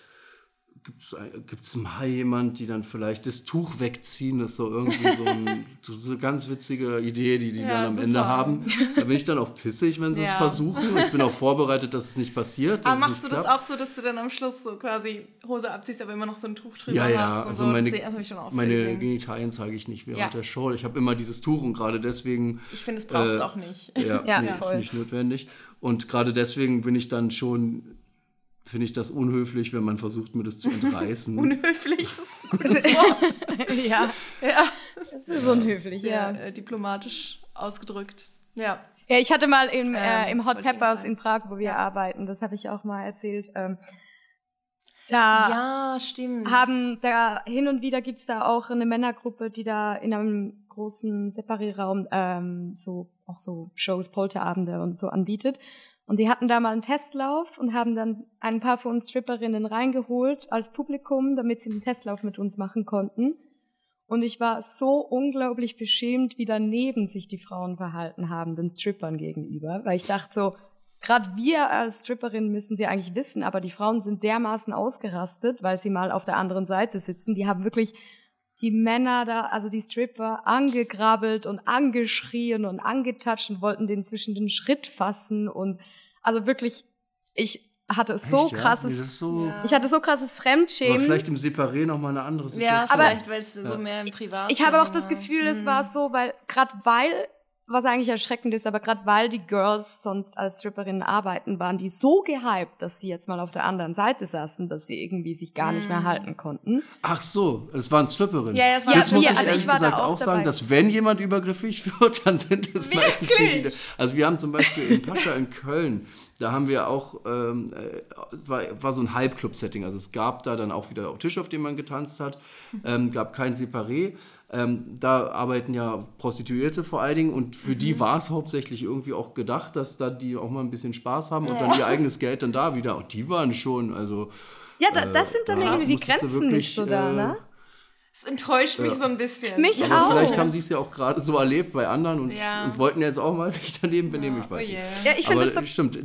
gibt's mal jemand, die dann vielleicht das Tuch wegziehen, das ist so irgendwie so, ein, [LAUGHS] so eine ganz witzige Idee, die die Ja, dann am super. Ende haben. Da bin ich dann auch pissig, wenn sie es Ja. versuchen. Ich bin auch vorbereitet, dass es nicht passiert. Aber es machst du nicht das klappt. auch so, dass du dann am Schluss so quasi Hose abziehst, aber immer noch so ein Tuch drüber Ja, ja, hast? also so? meine, das, das meine. Genitalien zeige ich nicht während Ja. der Show. Ich habe immer dieses Tuch und gerade deswegen Ich finde, es braucht es äh, auch nicht. Ja, Ja, nee, voll. ich notwendig. Und gerade deswegen bin ich dann schon, finde ich das unhöflich, wenn man versucht, mir das zu entreißen. [LAUGHS] Unhöflich, das ist ein gutes [LAUGHS] Wort. ja, ja, das ist unhöflich, sehr ja. äh, diplomatisch ausgedrückt. Ja. Ja, ich hatte mal im, äh, Ähm, im Hot Peppers in Prag, wo wir Ja. arbeiten, das habe ich auch mal erzählt. Ähm, da ja, stimmt. haben da hin und wieder gibt's da auch eine Männergruppe, die da in einem großen Separierraum ähm, so auch so Shows, Polterabende und so anbietet. Und die hatten da mal einen Testlauf und haben dann ein paar von uns Stripperinnen reingeholt als Publikum, damit sie den Testlauf mit uns machen konnten. Und ich war so unglaublich beschämt, wie daneben sich die Frauen verhalten haben, den Strippern gegenüber, weil ich dachte so, gerade wir als Stripperinnen müssen sie eigentlich wissen, aber die Frauen sind dermaßen ausgerastet, weil sie mal auf der anderen Seite sitzen. Die haben wirklich die Männer da, also die Stripper, angegrabbelt und angeschrien und angetatscht und wollten den zwischen den Schritt fassen und also wirklich, ich hatte so Echt, ja? krasses, Nee, so, Ja. ich hatte so krasses aber Fremdschämen. vielleicht im Separé nochmal eine andere Ja, Situation. Aber- vielleicht, weil es Ja. so mehr im Privat Ich habe auch das Gefühl, es war so, weil gerade weil, was eigentlich erschreckend ist, aber gerade weil die Girls sonst als Stripperinnen arbeiten, waren die so gehypt, dass sie jetzt mal auf der anderen Seite saßen, dass sie irgendwie sich gar nicht mehr Mm. halten konnten. Ach so, es waren Stripperinnen. Ja, ja, es waren das muss wir, ich also ehrlich ich war da gesagt auch auch sagen, dass wenn jemand übergriffig [LAUGHS] wird, dann sind es meistens die, die Wirklich? Also wir haben zum Beispiel in Pascha in Köln, da haben wir auch, ähm, äh, es war, war so ein Halbclub-Setting, also es gab da dann auch wieder auch Tisch, auf dem man getanzt hat, ähm, gab kein Separé. Ähm, da arbeiten ja Prostituierte vor allen Dingen und für Mhm. die war es hauptsächlich irgendwie auch gedacht, dass da die auch mal ein bisschen Spaß haben und dann ihr eigenes Geld dann da wieder. Und die waren schon, also Ja, da, Äh, das sind dann da irgendwie die Grenzen wirklich, nicht so da, äh, ne? Es enttäuscht mich Ja. so ein bisschen. Mich Aber auch. vielleicht haben sie es ja auch gerade so erlebt bei anderen und, Ja. und wollten jetzt auch mal [LAUGHS] sich daneben benehmen, Ja, ich weiß oh nicht. je. Ja, ich finde das so stimmt,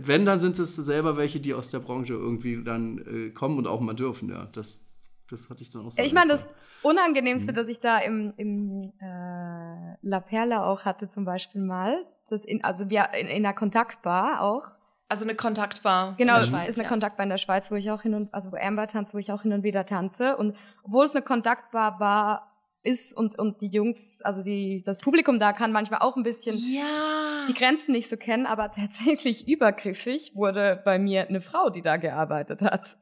wenn, dann sind es selber welche, die aus der Branche irgendwie dann äh, kommen und auch mal dürfen, ja. Das, das hatte ich dann auch so. Ich meine, das. Unangenehmste, Mhm. das ich da im, im äh, La Perla auch hatte, zum Beispiel mal, das in, also wir in, in einer Kontaktbar auch. Also eine Kontaktbar. Genau, in der Schweiz, ist eine ja. Kontaktbar in der Schweiz, wo ich auch hin und, also wo Amber tanzt, wo ich auch hin und wieder tanze. Und obwohl es eine Kontaktbar war, ist und, und die Jungs, also die, das Publikum da kann manchmal auch ein bisschen Ja. die Grenzen nicht so kennen, aber tatsächlich [LAUGHS] übergriffig wurde bei mir eine Frau, die da gearbeitet hat.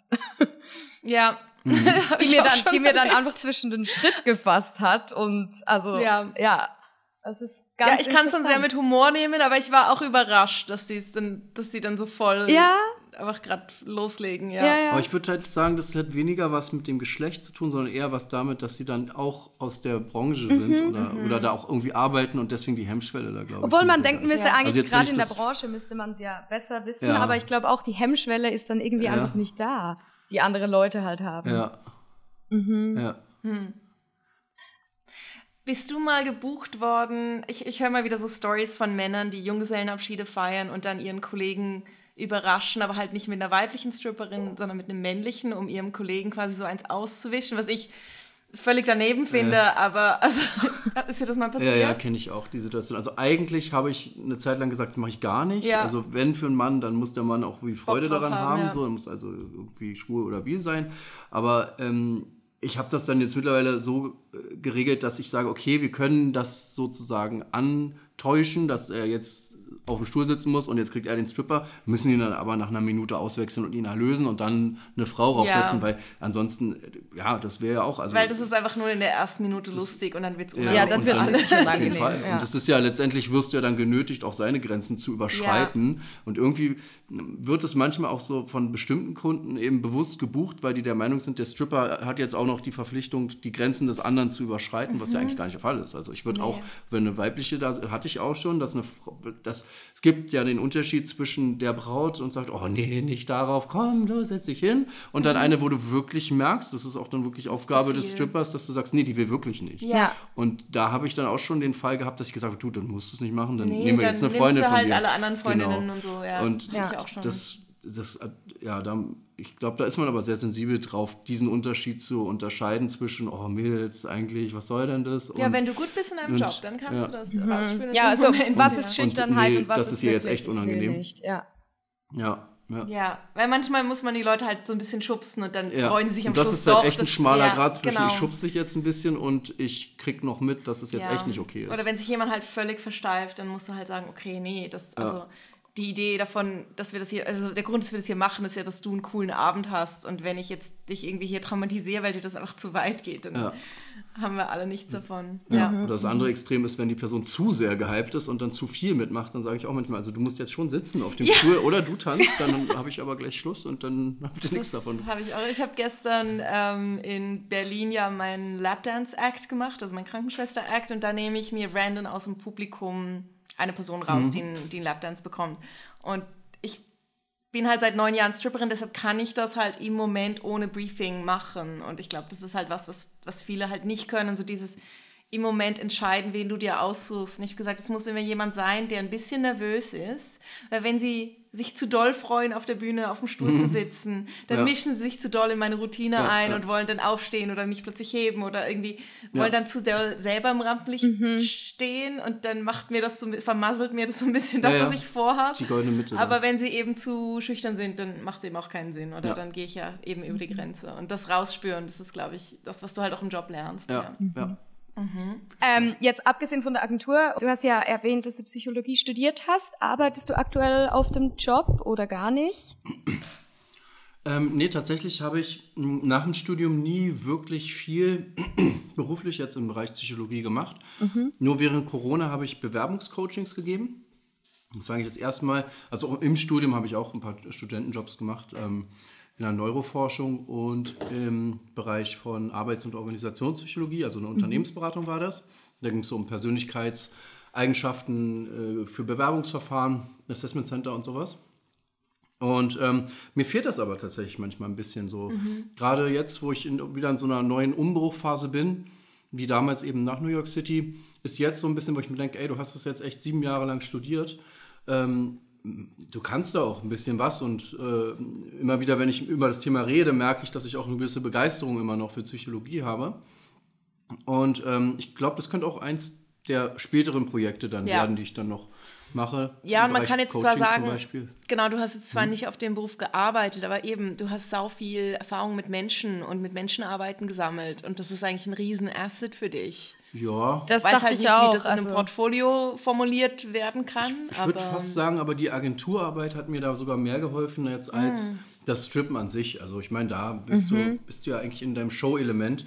Ja. Mhm. [LAUGHS] Die mir dann, die mir dann einfach zwischen den Schritt gefasst hat und also Ja. ja, das ist Ja, ganz ich kann es dann sehr mit. Humor nehmen, aber ich war auch überrascht, dass sie es dann, dass sie dann so voll ja, einfach gerade loslegen, ja. ja, ja. Aber ich würde halt sagen, das hat weniger was mit dem Geschlecht zu tun, sondern eher was damit, dass sie dann auch aus der Branche Mhm, sind oder, oder da auch irgendwie arbeiten und deswegen die Hemmschwelle da, glaube ich. Obwohl man denken müsste, Ja. eigentlich Also gerade in der Branche müsste man es ja besser wissen, Ja. aber ich glaube auch die Hemmschwelle ist dann irgendwie Ja. einfach nicht da, die andere Leute halt haben. Ja, Mhm. ja. Hm. Bist du mal gebucht worden? Ich, ich höre mal wieder so Stories von Männern, die Junggesellenabschiede feiern und dann ihren Kollegen überraschen, aber halt nicht mit einer weiblichen Stripperin, sondern mit einem männlichen, um ihrem Kollegen quasi so eins auszuwischen, was ich völlig daneben finde, Äh. aber also, [LAUGHS] ist dir das mal passiert? Ja, ja, kenne ich auch die Situation. Also eigentlich habe ich eine Zeit lang gesagt, das mache ich gar nicht. Ja. Also wenn für einen Mann, dann muss der Mann auch wie Freude daran haben, haben. ja. So, er muss also irgendwie schwul oder bi sein. Aber ähm, ich habe das dann jetzt mittlerweile so äh, geregelt, dass ich sage, okay, wir können das sozusagen antäuschen, dass er jetzt auf dem Stuhl sitzen muss und jetzt kriegt er den Stripper, müssen ihn dann aber nach einer Minute auswechseln und ihn erlösen und dann eine Frau raufsetzen, Ja. weil ansonsten, ja, das wäre ja auch. Also, Weil das ist einfach nur in der ersten Minute lustig und dann wird es Ja, dann Auf jeden unangenehm, ja. Und das ist ja letztendlich wirst du ja dann genötigt, auch seine Grenzen zu überschreiten. Und irgendwie wird es manchmal auch so von bestimmten Kunden eben bewusst gebucht, weil die der Meinung sind, der Stripper hat jetzt auch noch die Verpflichtung, die Grenzen des anderen zu überschreiten, was ja eigentlich gar nicht der Fall ist. Also ich würde Mhm. Nee. auch, wenn eine weibliche da hatte ich auch schon, dass eine Frau, dass, es gibt ja den Unterschied zwischen der Braut und sagt, oh nee, nicht darauf, komm, du setz dich hin. Und dann eine, wo du wirklich merkst, das ist auch dann wirklich Aufgabe des. Strippers, dass du sagst, nee, die will wirklich nicht. Ja. Und da habe ich dann auch schon den Fall gehabt, dass ich gesagt habe, du, dann musst du es nicht machen, dann Nee, nehmen wir dann jetzt eine Freundin du von halt dir. alle anderen Freundinnen Genau. und so, ja. Und Hatte ich auch schon. das, das, äh, ja, da, ich glaube, da ist man aber sehr sensibel drauf, diesen Unterschied zu unterscheiden zwischen, oh Mädels, eigentlich, was soll denn das? ja, Und- wenn du gut bist in deinem und- Job, dann kannst ja. du das rausspüren. in Ja, also Moment. was ja. ist Schüchternheit nee, und was das ist ist hier jetzt echt unangenehm. Nicht. Ja. ja, ja. Ja, weil manchmal muss man die Leute halt so ein bisschen schubsen und dann Ja. freuen sie sich am und das Schluss ist halt doch, echt ein schmaler ja, Grad zwischen, genau. ich schubse dich jetzt ein bisschen und ich krieg noch mit, dass es jetzt Ja. echt nicht okay ist. Oder wenn sich jemand halt völlig versteift, dann musst du halt sagen, okay, nee, das, Ja. also die Idee davon, dass wir das hier, also der Grund, dass wir das hier machen, ist ja, dass du einen coolen Abend hast. Und wenn ich jetzt dich irgendwie hier traumatisiere, weil dir das einfach zu weit geht, dann Ja. haben wir alle nichts davon. Ja. Ja. Oder das andere Extrem ist, wenn die Person zu sehr gehypt ist und dann zu viel mitmacht, dann sage ich auch manchmal, also du musst jetzt schon sitzen auf dem Ja. Stuhl oder du [LAUGHS] tanzt, dann habe ich aber gleich Schluss und dann habt ihr nichts davon. Habe ich auch. Ich habe gestern ähm, in Berlin ja meinen Lapdance-Act gemacht, also meinen Krankenschwester-Act, und da nehme ich mir random aus dem Publikum eine Person raus, Mhm. die, die einen Lapdance bekommt. Und ich bin halt seit neun Jahren Stripperin, deshalb kann ich das halt im Moment ohne Briefing machen. Und ich glaube, das ist halt was, was, was viele halt nicht können, so dieses im Moment entscheiden, wen du dir aussuchst. Und ich habe gesagt, es muss immer jemand sein, der ein bisschen nervös ist, weil wenn sie sich zu doll freuen, auf der Bühne auf dem Stuhl zu sitzen, dann Ja. mischen sie sich zu doll in meine Routine Ja, ein ja. und wollen dann aufstehen oder mich plötzlich heben oder irgendwie Ja. wollen dann zu doll selber im Rampenlicht Mhm. stehen und dann macht mir das so, vermasselt mir das so ein bisschen das, Ja, ja. was ich vorhabe. Die goldene Mitte. Aber wenn sie eben zu schüchtern sind, dann macht es eben auch keinen Sinn. Oder Ja. dann gehe ich ja eben über die Grenze. Und das rausspüren, das ist, glaube ich, das, was du halt auch im Job lernst. ja, ja. Mhm. Ähm, jetzt abgesehen von der Agentur, du hast ja erwähnt, dass du Psychologie studiert hast. Arbeitest du aktuell auf dem Job oder gar nicht? Ähm, nee, tatsächlich habe ich nach dem Studium nie wirklich viel [CLEARS THROAT] beruflich jetzt im Bereich Psychologie gemacht. Nur während Corona habe ich Bewerbungscoachings gegeben. Das war eigentlich das erste Mal, also im Studium habe ich auch ein paar Studentenjobs gemacht ähm, in der Neuroforschung und im Bereich von Arbeits- und Organisationspsychologie, also eine Unternehmensberatung war das. Da ging es um Persönlichkeitseigenschaften äh, für Bewerbungsverfahren, Assessment Center und sowas. Und ähm, mir fehlt das aber tatsächlich manchmal ein bisschen so. Gerade jetzt, wo ich in, wieder in so einer neuen Umbruchphase bin, wie damals eben nach New York City, ist jetzt so ein bisschen, wo ich mir denke, ey, du hast das jetzt echt sieben Jahre lang studiert. Ähm, du kannst da auch ein bisschen was und äh, immer wieder, wenn ich über das Thema rede, merke ich, dass ich auch eine gewisse Begeisterung immer noch für Psychologie habe. Und ähm, ich glaube, das könnte auch eins der späteren Projekte dann Ja. werden, die ich dann noch mache. Ja, und man kann jetzt zwar Coaching zum sagen, genau, du hast jetzt zwar nicht auf dem Beruf gearbeitet, aber eben, du hast sau viel Erfahrung mit Menschen und mit Menschenarbeiten gesammelt und das ist eigentlich ein riesen Asset für dich. Ja, Das weiß dachte halt ich nicht, auch. wie das in also- einem Portfolio formuliert werden kann. Ich würde aber fast sagen, aber die Agenturarbeit hat mir da sogar mehr geholfen jetzt als Mhm. das Strippen an sich. Also ich meine, da bist, Mhm. du, bist du ja eigentlich in deinem Show-Element.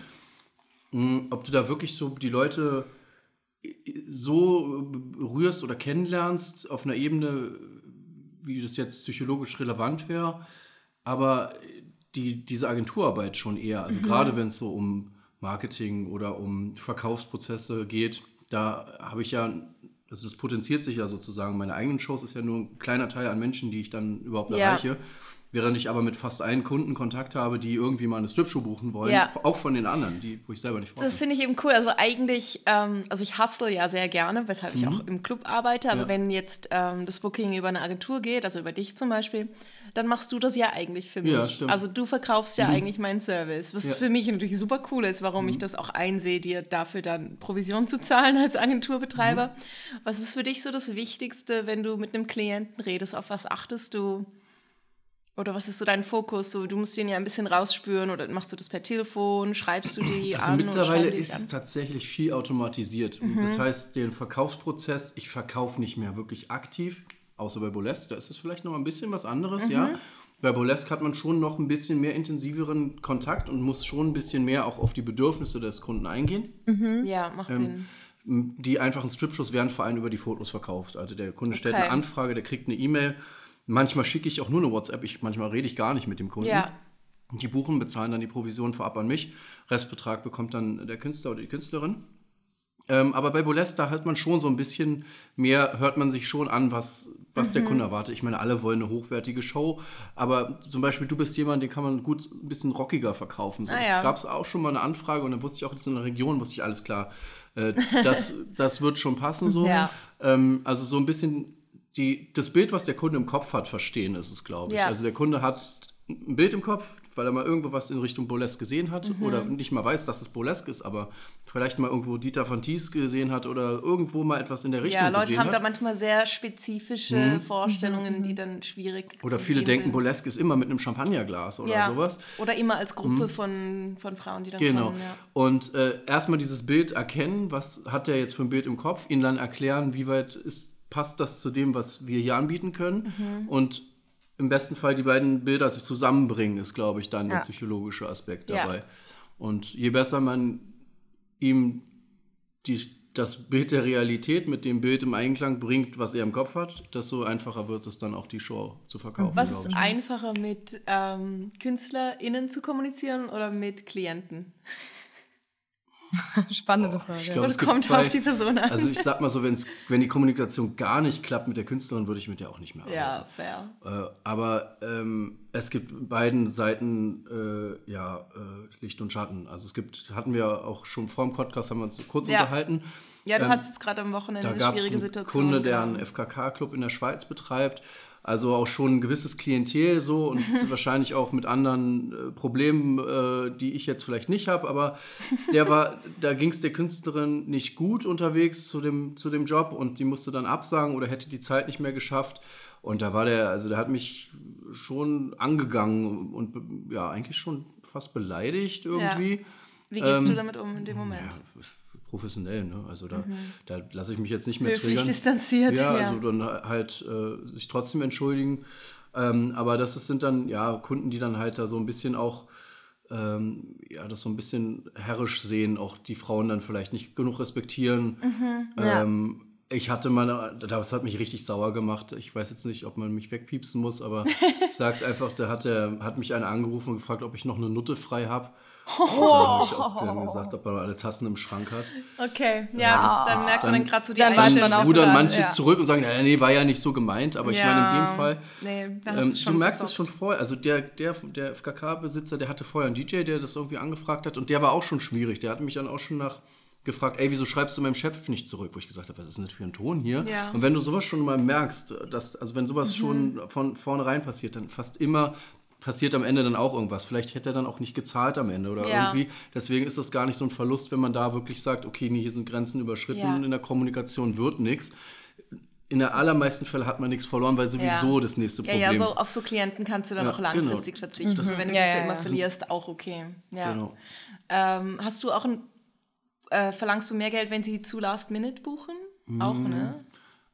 Mm, Ob du da wirklich so die Leute so rührst oder kennenlernst auf einer Ebene, wie das jetzt psychologisch relevant wäre, aber die, diese Agenturarbeit schon eher, also gerade wenn es so um Marketing oder um Verkaufsprozesse geht, da habe ich ja, also das potenziert sich ja sozusagen. Meine eigenen Shows ist ja nur ein kleiner Teil an Menschen, die ich dann überhaupt Ja. erreiche. Während ich aber mit fast allen Kunden Kontakt habe, die irgendwie mal eine Stripshow buchen wollen, Ja. auch von den anderen, die, wo ich selber nicht brauche. Das finde ich eben cool. Also eigentlich, ähm, also ich hustle ja sehr gerne, weshalb ich Mhm. auch im Club arbeite. Aber Ja. wenn jetzt ähm, das Booking über eine Agentur geht, also über dich zum Beispiel, dann machst du das ja eigentlich für mich. Ja, stimmt. Also du verkaufst ja Mhm. eigentlich meinen Service, was für mich natürlich super cool ist, warum ich Mhm. das auch einsehe, dir dafür dann Provision zu zahlen als Agenturbetreiber. Mhm. Was ist für dich so das Wichtigste, wenn du mit einem Klienten redest? Auf was achtest du? Oder was ist so dein Fokus? So, du musst den ja ein bisschen rausspüren oder machst du das per Telefon? Schreibst du die Also an? mittlerweile ist es tatsächlich viel automatisiert. Mhm. Das heißt, den Verkaufsprozess, ich verkaufe nicht mehr wirklich aktiv, außer bei Bolesk, da ist es vielleicht noch ein bisschen was anderes, Mhm. ja. Bei Bolesk hat man schon noch ein bisschen mehr intensiveren Kontakt und muss schon ein bisschen mehr auch auf die Bedürfnisse des Kunden eingehen. Mhm. Ja, macht Ähm, Sinn. Die einfachen Stripshows werden vor allem über die Fotos verkauft. Also der Kunde stellt Okay. eine Anfrage, der kriegt eine E-Mail. Manchmal schicke ich auch nur eine WhatsApp, ich, manchmal rede ich gar nicht mit dem Kunden. Ja, Die buchen, bezahlen dann die Provision vorab an mich. Restbetrag bekommt dann der Künstler oder die Künstlerin. Ähm, aber bei Boles, da hat man schon so ein bisschen mehr, hört man sich schon an, was, was der Mhm. Kunde erwartet. Ich meine, alle wollen eine hochwertige Show, aber zum Beispiel, du bist jemand, den kann man gut ein bisschen rockiger verkaufen. So, Ah, ja. gab es auch schon mal eine Anfrage und dann wusste ich auch, das ist in der Region, wusste ich alles klar. Äh, das, [LAUGHS] das wird schon passen so. Ja. Ähm, also so ein bisschen die, das Bild, was der Kunde im Kopf hat, verstehen ist es, glaube ich. Ja. Also der Kunde hat ein Bild im Kopf, weil er mal irgendwo was in Richtung Burlesque gesehen hat Mhm. oder nicht mal weiß, dass es Burlesque ist, aber vielleicht mal irgendwo Dieter von Thies gesehen hat oder irgendwo mal etwas in der Richtung ja Leute gesehen haben da hat. manchmal sehr spezifische Mhm. Vorstellungen, die dann schwierig Oder zu viele denken, sind. Burlesque ist immer mit einem Champagnerglas oder ja. sowas. Oder immer als Gruppe Mhm. von, von Frauen, die dann Genau. kommen. Ja. Und äh, erstmal dieses Bild erkennen, was hat der jetzt für ein Bild im Kopf, ihnen dann erklären, wie weit ist, passt das zu dem, was wir hier anbieten können. Mhm. Und im besten Fall die beiden Bilder zusammenbringen, ist, glaube ich, dann Ja. der psychologische Aspekt Ja. dabei. Und je besser man ihm die, das Bild der Realität mit dem Bild im Einklang bringt, was er im Kopf hat, desto einfacher wird es dann auch die Show zu verkaufen, Was ist einfacher mit ähm, KünstlerInnen zu kommunizieren oder mit Klienten? [LAUGHS] Spannende Frage. Ich glaub, Oder es kommt bei- auf die Person an? Also ich sag mal so, wenn's, wenn die Kommunikation gar nicht klappt mit der Künstlerin, würde ich mit der auch nicht mehr arbeiten. ja, fair. Äh, aber ähm, es gibt beiden Seiten äh, ja äh, Licht und Schatten. Also es gibt, hatten wir auch schon vor dem Podcast, haben wir uns kurz Ja. unterhalten. Ja, du Ähm, hattest jetzt gerade am Wochenende Da eine gab es schwierige einen Situation. Kunde, der einen FKK-Club in der Schweiz betreibt. Also auch schon ein gewisses Klientel so und [LAUGHS] wahrscheinlich auch mit anderen äh, Problemen, äh, die ich jetzt vielleicht nicht habe. Aber der war, da ging es der Künstlerin nicht gut unterwegs zu dem, zu dem Job und die musste dann absagen oder hätte die Zeit nicht mehr geschafft. Und da war der, also der hat mich schon angegangen und ja, eigentlich schon fast beleidigt irgendwie. Wie gehst du ähm, damit um in dem Moment? Ja, professionell, ne? Also da, Mhm. da lasse ich mich jetzt nicht mehr Höflich triggern. distanziert. Ja, Ja, also dann halt äh, sich trotzdem entschuldigen. Ähm, aber das ist, sind dann ja Kunden, die dann halt da so ein bisschen auch ähm, ja, das so ein bisschen herrisch sehen, auch die Frauen dann vielleicht nicht genug respektieren. Mhm. Ja. Ähm, ich hatte mal, das hat mich richtig sauer gemacht. Ich weiß jetzt nicht, ob man mich wegpiepsen muss, aber [LAUGHS] ich sag's einfach, da hat, der, hat mich einer angerufen und gefragt, ob ich noch eine Nutte frei habe. [LAUGHS] Da habe ich auch dann gesagt, ob er noch alle Tassen im Schrank hat. Okay, ja, Ja. das, dann merkt man dann Dann- gerade so die dann weiß Dann man auch rudern grad, manche ja. zurück und sagen, nee, nee, war ja nicht so gemeint, aber ich meine in dem Fall, Nee, da ähm, du merkst es schon vorher. Also der, der, der FKK-Besitzer, der hatte vorher einen DJ, der das irgendwie angefragt hat und der war auch schon schwierig. Der hat mich dann auch schon nach gefragt, ey, wieso schreibst du meinem Chef nicht zurück? Wo ich gesagt habe, was ist denn das für ein Ton hier? Ja. Und wenn du sowas schon mal merkst, dass, also wenn sowas Mhm. schon von vornherein passiert, dann fast immer passiert am Ende dann auch irgendwas. Vielleicht hätte er dann auch nicht gezahlt am Ende oder Ja. irgendwie. Deswegen ist das gar nicht so ein Verlust, wenn man da wirklich sagt, okay, nee, hier sind Grenzen überschritten, Ja. in der Kommunikation wird nichts. In der allermeisten Fälle hat man nichts verloren, weil sowieso Ja. das nächste Ja, Problem. ja, so auf so Klienten kannst du dann Ja, auch langfristig genau. verzichten. Also wenn du Ja, ja, immer ja. verlierst, auch okay. Ja. Genau. Ähm, hast du auch ein, äh, verlangst du mehr Geld, wenn sie zu Last Minute buchen? Auch, Mm. ne?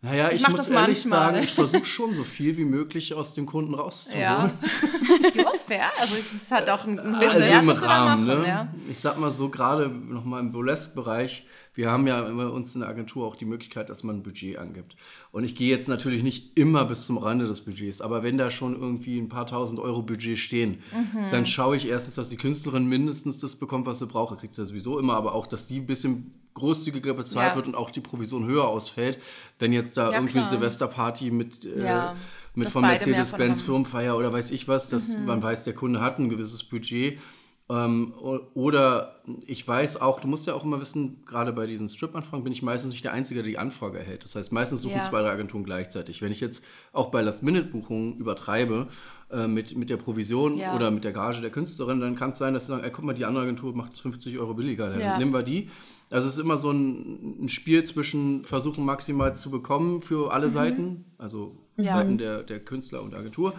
Naja, Ich ich, muss das ehrlich manchmal. sagen, ich versuche schon so viel wie möglich aus dem Kunden rauszuholen. Ja. [LAUGHS] ja, fair. Also es ist halt auch ein, Also Business, im wir da Rahmen, machen, ne? ja. Ich sag mal so, gerade nochmal im Burlesque-Bereich, wir haben ja bei uns in der Agentur auch die Möglichkeit, dass man ein Budget angibt. Und ich gehe jetzt natürlich nicht immer bis zum Rande des Budgets, aber wenn da schon irgendwie ein paar tausend Euro Budget stehen, Mhm. dann schaue ich erstens, dass die Künstlerin mindestens das bekommt, was sie braucht. Kriegt sie ja sowieso immer, aber auch, dass die ein bisschen großzügiger bezahlt Ja. wird und auch die Provision höher ausfällt. Wenn jetzt da Ja, irgendwie klar. Silvesterparty mit, äh, Ja, mit mehr Mercedes-Benz. Firmenfeier oder weiß ich was, dass Mhm. man weiß, der Kunde hat ein gewisses Budget. Ähm, oder ich weiß auch, du musst ja auch immer wissen, gerade bei diesen Strip-Anfragen bin ich meistens nicht der Einzige, der die Anfrage erhält. Das heißt, meistens suchen Ja. zwei, drei Agenturen gleichzeitig. Wenn ich jetzt auch bei Last-Minute-Buchungen übertreibe äh, mit, mit der Provision Ja. oder mit der Gage der Künstlerin, dann kann es sein, dass sie sagen, ey, guck mal, die andere Agentur macht 50 Euro billiger, dann Ja. nehmen wir die. Also es ist immer so ein, ein Spiel zwischen versuchen maximal zu bekommen für alle Seiten, also Mhm. Seiten der, der Künstler und der Agentur.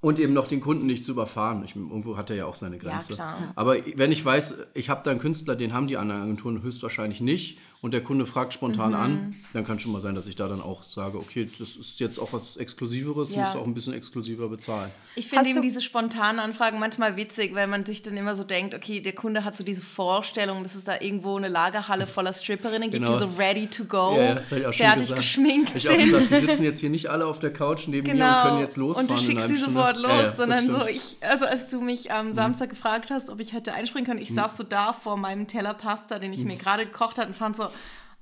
Und eben noch den Kunden nicht zu überfahren. Ich, irgendwo hat er ja auch seine Ja, Grenze. klar. Aber wenn ich weiß, ich habe da einen Künstler, den haben die anderen Agenturen höchstwahrscheinlich nicht und der Kunde fragt spontan Mhm. an, dann kann schon mal sein, dass ich da dann auch sage, okay, das ist jetzt auch was Exklusiveres, Ja. musst du auch ein bisschen exklusiver bezahlen. Ich finde eben diese spontanen Anfragen manchmal witzig, weil man sich dann immer so denkt, okay, der Kunde hat so diese Vorstellung, dass es da irgendwo eine Lagerhalle [LAUGHS] voller Stripperinnen gibt, Genau. die so ready to go, Ja, auch fertig gesagt. geschminkt Ich auch sind. gesagt, die sitzen jetzt hier nicht alle auf der Couch neben mir und Genau. können jetzt losfahren. Und du schickst sie sofort los, Ja, sondern so. Mhm. ich, also als du mich am Samstag gefragt hast, ob ich hätte einspringen können, ich saß so da vor meinem Teller Pasta, den ich Mhm. mir gerade gekocht hatte und fand so,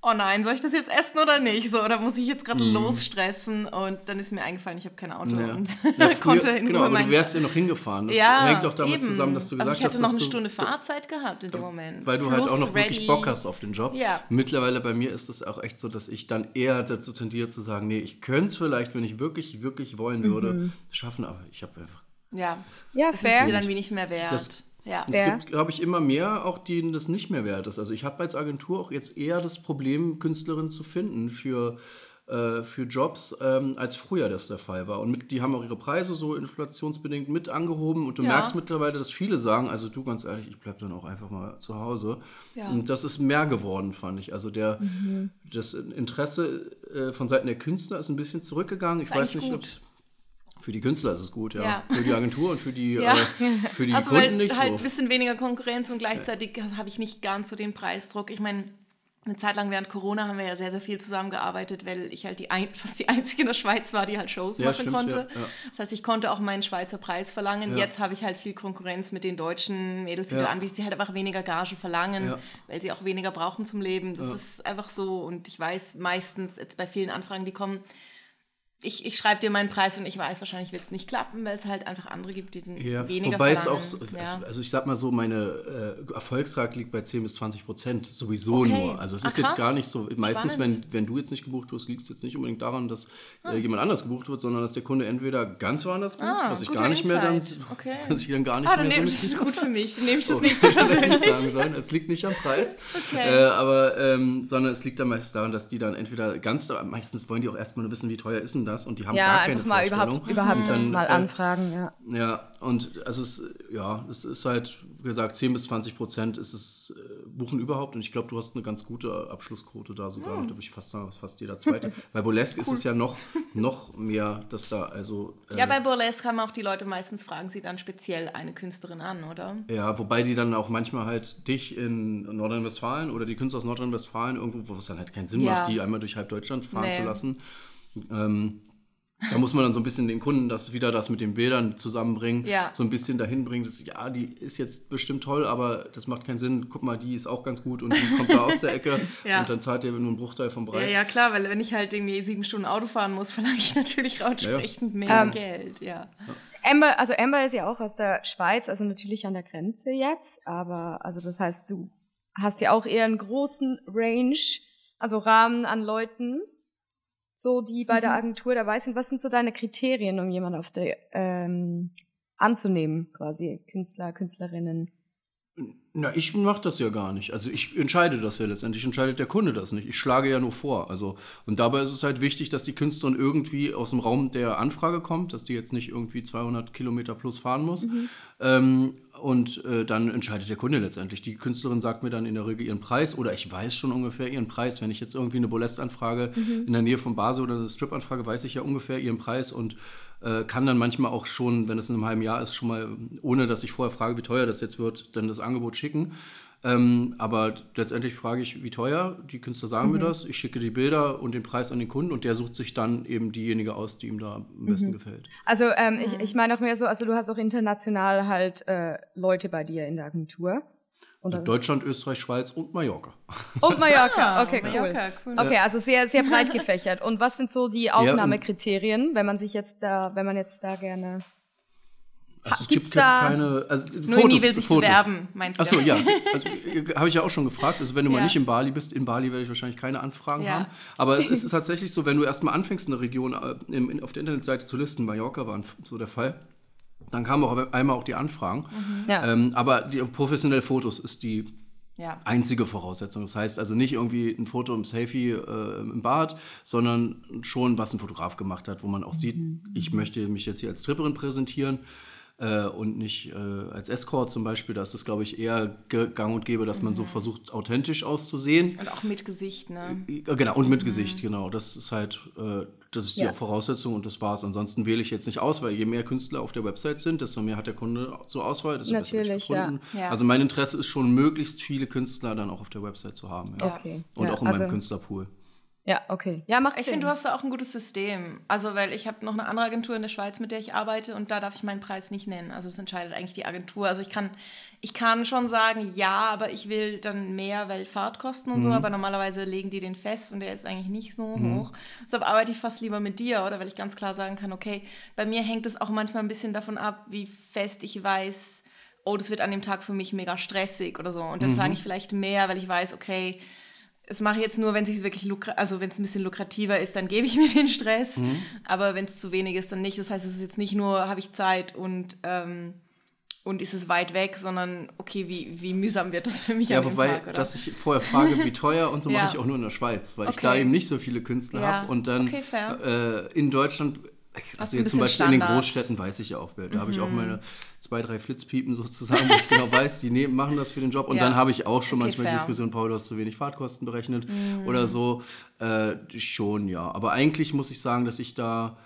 oh nein, soll ich das jetzt essen oder nicht? So, oder muss ich jetzt gerade losstressen? Und dann ist mir eingefallen, ich habe kein Auto Mhm. Ja. und Ja, früher- [LAUGHS] konnte in genau, aber du wärst ja noch hingefahren. Das ja, hängt doch damit eben. zusammen, dass du gesagt also ich hatte hast, noch eine du, Stunde Fahrzeit gehabt in dem Moment. Weil du halt Plus auch noch wirklich ready. Bock hast auf den Job. Ja. Mittlerweile bei mir ist es auch echt so, dass ich dann eher dazu tendiere zu sagen, nee, ich könnte es vielleicht, wenn ich wirklich, wirklich wollen würde, schaffen, aber ich habe einfach. Ja, Ja, das ist dir fair. dann wenig mehr wert. Das- ja. Es Ja. gibt, glaube ich, immer mehr, auch denen das nicht mehr wert ist. Also ich habe als Agentur auch jetzt eher das Problem, Künstlerinnen zu finden für, äh, für Jobs, ähm, als früher das der Fall war. Und mit, die haben auch ihre Preise so inflationsbedingt mit angehoben. Und du Ja. merkst mittlerweile, dass viele sagen, also du ganz ehrlich, ich bleibe dann auch einfach mal zu Hause. Ja. Und das ist mehr geworden, fand ich. Also der, das Interesse äh, von Seiten der Künstler ist ein bisschen zurückgegangen. Ich weiß nicht, ob gut. Für die Künstler ist es gut, ja. Ja. Für die Agentur und für die, [LAUGHS] Ja. äh, für die also Kunden weil nicht halt so. ein bisschen weniger Konkurrenz und gleichzeitig habe ich nicht ganz so den Preisdruck. Ich meine, eine Zeit lang während Corona haben wir ja sehr, sehr viel zusammengearbeitet, weil ich halt die ein, [LAUGHS] fast die Einzige in der Schweiz war, die halt Shows Ja, machen stimmt, konnte. ja, ja. Das heißt, ich konnte auch meinen Schweizer Preis verlangen. Ja. Jetzt habe ich halt viel Konkurrenz mit den deutschen Mädels, die Ja. du anbietest, die halt einfach weniger Gage verlangen, Ja. weil sie auch weniger brauchen zum Leben. Das Ja. ist einfach so. Und ich weiß meistens jetzt bei vielen Anfragen, die kommen, ich, ich schreibe dir meinen Preis und ich weiß, wahrscheinlich wird es nicht klappen, weil es halt einfach andere gibt, die den Ja, weniger wobei es auch, so, ja. also, ich sag mal so, meine äh, Erfolgsrate liegt bei 10 bis 20 Prozent, sowieso Okay. nur. Also es Ah, ist jetzt gar nicht so, meistens, Spannend. wenn, wenn du jetzt nicht gebucht wirst, liegt es jetzt nicht unbedingt daran, dass Ah. äh, jemand anders gebucht wird, sondern dass der Kunde entweder ganz woanders bucht, Ah, was ich gar nicht mehr dann, Insight. Okay. [LAUGHS] was ich dann gar nicht Ah, dann mehr nehme so ich das mitkriege. gut für mich. Nehme ich das [LAUGHS] Oh, [LAUGHS] nicht so persönlich. nicht sagen sollen. Es liegt nicht am Preis, Okay. äh, aber ähm, sondern es liegt dann meistens daran, dass die dann entweder ganz, meistens wollen die auch erstmal nur wissen, wie teuer ist denn das und die haben Ja, gar keine einfach mal Vorstellung. überhaupt, überhaupt Und dann, mal äh, anfragen, ja. Ja, und also es, ja, es ist halt, wie gesagt, 10 bis 20 Prozent ist es äh, Buchen überhaupt und ich glaube, du hast eine ganz gute Abschlussquote da sogar, Hm. da würde ich fast sagen, fast jeder Zweite. [LAUGHS] Bei Burlesque ist es ja noch, noch mehr, dass da also... äh, Ja, bei Burlesque haben auch die Leute meistens fragen sie dann speziell eine Künstlerin an, oder? Ja, wobei die dann auch manchmal halt dich in Nordrhein-Westfalen oder die Künstler aus Nordrhein-Westfalen irgendwo, wo es dann halt keinen Sinn Ja. macht, die einmal durch halb Deutschland fahren Nee. zu lassen. Ähm, da muss man dann so ein bisschen den Kunden das wieder das mit den Bildern zusammenbringen, Ja. so ein bisschen dahin bringen, dass ja, die ist jetzt bestimmt toll, aber das macht keinen Sinn. Guck mal, die ist auch ganz gut und die kommt da aus der Ecke [LAUGHS] Ja. und dann zahlt ihr nur einen Bruchteil vom Ja, Preis. ja, klar, weil wenn ich halt irgendwie sieben Stunden Auto fahren muss, [LAUGHS] verlange ich natürlich auch entsprechend mehr Ähm, Geld, ja. Amber, also Amber ist ja auch aus der Schweiz, also natürlich an der Grenze jetzt, aber also das heißt, du hast ja auch eher einen großen Range, also Rahmen an Leuten, so die bei der Mhm. Agentur dabei sind. Was sind so deine Kriterien, um jemanden auf der ähm, anzunehmen, quasi Künstler, Künstlerinnen? Na, ich mache das ja gar nicht. Also ich entscheide das ja letztendlich, entscheidet der Kunde das nicht. Ich schlage ja nur vor. Also, und dabei ist es halt wichtig, dass die Künstlerin irgendwie aus dem Raum der Anfrage kommt, dass die jetzt nicht irgendwie 200 Kilometer plus fahren muss. Ähm, und äh, dann entscheidet der Kunde letztendlich. Die Künstlerin sagt mir dann in der Regel ihren Preis oder ich weiß schon ungefähr ihren Preis. Wenn ich jetzt irgendwie eine Bolest-Anfrage in der Nähe von Basel oder eine Strip-Anfrage, weiß ich ja ungefähr ihren Preis und äh, kann dann manchmal auch schon, wenn es in einem halben Jahr ist, schon mal, ohne dass ich vorher frage, wie teuer das jetzt wird, dann das Angebot schicken. Ähm, aber letztendlich frage ich, wie teuer. Die Künstler sagen mir das. Ich schicke die Bilder und den Preis an den Kunden und der sucht sich dann eben diejenige aus, die ihm da am besten gefällt. Also ähm, ich, ich meine auch mehr so, also du hast auch international halt äh, Leute bei dir in der Agentur. Oder? Deutschland, Österreich, Schweiz und Mallorca. Und Mallorca, Ah, okay, Mallorca, cool. cool. Okay, also sehr, sehr [LAUGHS] breit gefächert. Und was sind so die Aufnahmekriterien, wenn man sich jetzt da, wenn man jetzt da gerne. Also es Gibt's gibt da- jetzt keine. Also Noemi will sich Fotos. bewerben, meinst du? Achso, ja. [LAUGHS] Also, äh, habe ich ja auch schon gefragt. Also, wenn du mal Ja. nicht in Bali bist, in Bali werde ich wahrscheinlich keine Anfragen Ja. haben. Aber es [LAUGHS] ist tatsächlich so, wenn du erstmal anfängst, eine Region äh, auf der Internetseite zu listen, Mallorca war ein- so der Fall, dann kamen auch einmal auch die Anfragen. Ja. Ähm, aber die professionelle Fotos ist die Ja. einzige Voraussetzung. Das heißt also nicht irgendwie ein Foto im Selfie äh, im Bad, sondern schon, was ein Fotograf gemacht hat, wo man auch sieht, ich möchte mich jetzt hier als Tripperin präsentieren äh, und nicht äh, als Escort zum Beispiel. Da ist es, glaube ich, eher gang und gäbe, dass man so versucht, authentisch auszusehen. Und auch mit Gesicht, ne? Äh, Genau, und mit Gesicht, genau. Das ist halt, äh, das ist die Ja. Voraussetzung und das war's. Ansonsten wähle ich jetzt nicht aus, weil je mehr Künstler auf der Website sind, desto mehr hat der Kunde zur Auswahl. desto Natürlich, ja. Ja. Also mein Interesse ist schon, möglichst viele Künstler dann auch auf der Website zu haben. Ja. Okay. Und auch in also, meinem Künstlerpool. Ja, okay. Ja, macht Ich finde, du hast da auch ein gutes System. Also, weil ich habe noch eine andere Agentur in der Schweiz, mit der ich arbeite und da darf ich meinen Preis nicht nennen. Also, das entscheidet eigentlich die Agentur. Also, ich kann, ich kann schon sagen, ja, aber ich will dann mehr, weil Fahrtkosten und so, Mhm. aber normalerweise legen die den fest und der ist eigentlich nicht so Mhm. hoch. Deshalb arbeite ich fast lieber mit dir, oder? Weil ich ganz klar sagen kann, okay, bei mir hängt es auch manchmal ein bisschen davon ab, wie fest ich weiß, oh, das wird an dem Tag für mich mega stressig oder so. Und dann Mhm. frage ich vielleicht mehr, weil ich weiß, okay, es mache ich jetzt nur, wenn es wirklich also wenn es ein bisschen lukrativer ist, dann gebe ich [LAUGHS] mir den Stress. Mhm. Aber wenn es zu wenig ist, dann nicht. Das heißt, es ist jetzt nicht nur, habe ich Zeit und, ähm, und ist es weit weg, sondern okay, wie, wie mühsam wird das für mich Ja, an wobei, Tag, oder? dass ich vorher frage, wie [LAUGHS] teuer und so Ja. mache ich auch nur in der Schweiz, weil ich Okay. da eben nicht so viele Künstler Ja. habe und dann Okay, fair. äh, in Deutschland, also jetzt zum Beispiel in den Standards. Großstädten weiß ich ja auch. Da habe ich auch Mhm. meine zwei, drei Flitzpiepen sozusagen, wo ich genau weiß, die nehmen, machen das für den Job. Und Ja. dann habe ich auch schon Okay, manchmal die fair. Diskussion, Paul, du hast zu wenig Fahrtkosten berechnet Mhm. oder so. Äh, schon, ja. Aber eigentlich muss ich sagen, dass ich da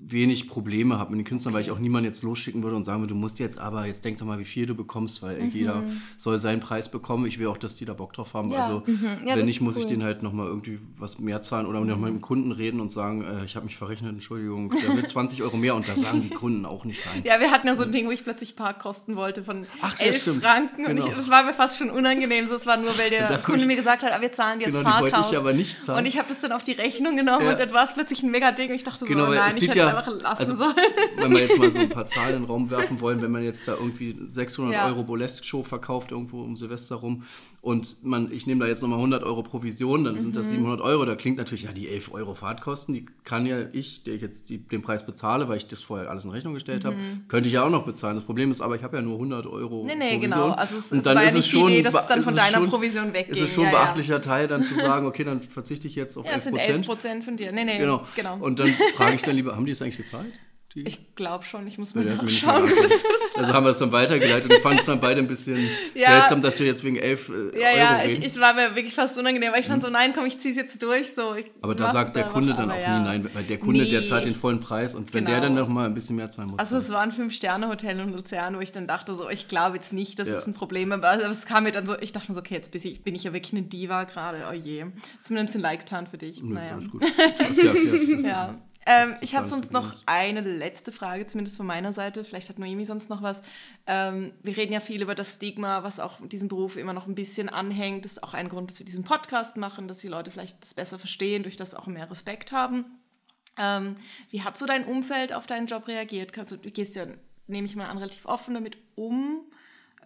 wenig Probleme habe mit den Künstlern, weil ich auch niemanden jetzt losschicken würde und sagen würde, du musst jetzt aber, jetzt denk doch mal, wie viel du bekommst, weil Mhm. jeder soll seinen Preis bekommen. Ich will auch, dass die da Bock drauf haben. Ja. Also Mhm. Ja, wenn das nicht, muss ich cool. denen halt nochmal irgendwie was mehr zahlen oder noch mit dem Kunden reden und sagen, äh, ich habe mich verrechnet, Entschuldigung, der will [LAUGHS] 20 Euro mehr und da sagen die Kunden auch nicht rein. ja, wir hatten ja so ein Ding, wo ich plötzlich Parkkosten wollte von Ach, ja, 11 stimmt. Franken. Und Genau. ich, das war mir fast schon unangenehm. Es war nur, weil der [LAUGHS] Kunde ich- mir gesagt hat, ah, wir zahlen dir Genau, das die wollte Parkhaus. ich aber nicht zahlen. Und ich habe das dann auf die Rechnung genommen Ja. und dann war es plötzlich ein mega Ding. Und ich dachte Genau, so, weil nein, es ich hätte ja- einfach lassen also- sollen. Wenn wir jetzt mal so ein paar [LAUGHS] Zahlen in den Raum werfen wollen, wenn man jetzt da irgendwie 600 Ja. Euro Burlesque-Show verkauft irgendwo um Silvester rum und man, ich nehme da jetzt nochmal 100 Euro Provision, dann sind Mhm. das 700 Euro. Da klingt natürlich, ja, die 11 Euro Fahrtkosten, die kann ja ich, der ich jetzt die, den Preis bezahle, weil ich das vorher alles in Rechnung gestellt habe, könnte ich ja auch noch bezahlen. Das Problem ist aber, ich habe ja nur 100 Euro Nee, nee, Provision. genau. Also es, Und es dann war ja ist es nicht die schon Idee, dass es dann von ist es deiner schon- Provision wegging. ist es schon ein ja, ja. beachtlicher Teil, dann zu [LAUGHS] sagen, okay, dann verzichte ich jetzt auf Ja, es 11 sind 11 Prozent von dir. Nee, nee, Genau. genau. Und dann frage ich dann lieber, haben die es eigentlich gezahlt? Die? ich glaube schon, ich muss mal der nicht nachschauen. [LAUGHS] Also haben wir es dann weitergeleitet und fanden es dann beide ein bisschen Ja. seltsam, dass wir jetzt wegen 11 äh, Ja, Euro ja, ich, reden. es war mir wirklich fast unangenehm, weil ich fand so, nein, komm, ich zieh's jetzt durch. So, aber da sagt der Kunde dann auch ja. nie nein, weil der Kunde, der Nee, zahlt den vollen Preis und wenn der Genau. dann noch mal ein bisschen mehr zahlen muss. Also es war ein Fünf-Sterne-Hotel in Luzern, wo ich dann dachte so, ich glaube jetzt nicht, dass Ja. es ein Problem ist. Aber es kam mir dann so, ich dachte mir so, okay, jetzt bin ich, ja wirklich eine Diva gerade, oh je. Zumindest ein Like getan für dich. Nö, naja. alles gut. Das ist ja [LAUGHS] Ja. Ähm, ich habe sonst noch eine letzte Frage, zumindest von meiner Seite. Vielleicht hat Noemi sonst noch was. Ähm, wir reden ja viel über das Stigma, was auch diesem Beruf immer noch ein bisschen anhängt. Das ist auch ein Grund, dass wir diesen Podcast machen, dass die Leute vielleicht das besser verstehen, durch das auch mehr Respekt haben. Ähm, wie hat so dein Umfeld auf deinen Job reagiert? Kannst du, gehst ja, nehme ich mal an, relativ offen damit um.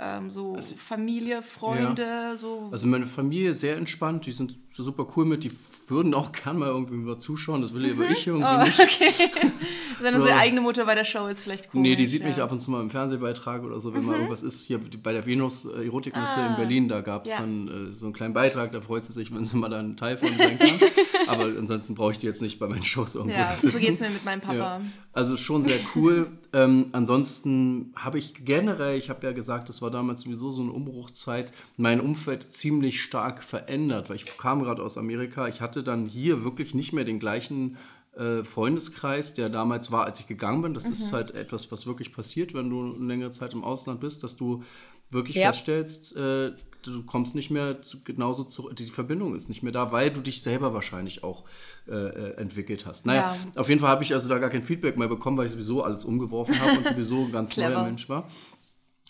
Ähm, so Also- Familie, Freunde, so. Also meine Familie sehr entspannt, die sind super cool mit, die würden auch [LAUGHS] gern mal irgendwie mal zuschauen, das will aber ich irgendwie oh, nicht. okay. [LAUGHS] [LAUGHS] Wenn unsere eigene Mutter bei der Show ist, vielleicht cool. Nee, die sieht mich ab und zu mal im Fernsehbeitrag oder so, wenn mal irgendwas ist. Hier bei der Venus Erotikmesse Mhm. Ah, in Berlin, da gab es ja. dann äh, so einen kleinen Beitrag, da freut sie sich, wenn sie mal da ein Teil von sein kann. Aber ansonsten brauche ich die jetzt nicht bei meinen Shows irgendwo Ja, da so sitzen. geht's mir mit meinem Papa. Ja. Also schon sehr cool. ähm, ansonsten habe ich generell, ich habe ja gesagt, das war damals sowieso so eine Umbruchzeit, mein Umfeld ziemlich stark verändert, weil ich kam gerade aus Amerika. Ich hatte dann hier wirklich nicht mehr den gleichen äh, Freundeskreis, der damals war, als ich gegangen bin. Das ist halt etwas, was wirklich passiert, wenn du eine längere Zeit im Ausland bist, dass du wirklich Ja. feststellst, äh, du kommst nicht mehr zu, genauso zurück, die Verbindung ist nicht mehr da, weil du dich selber wahrscheinlich auch äh, äh, entwickelt hast. Naja, Ja. auf jeden Fall habe ich also da gar kein Feedback mehr bekommen, weil ich sowieso alles umgeworfen habe und sowieso ein ganz neuer. Mensch war.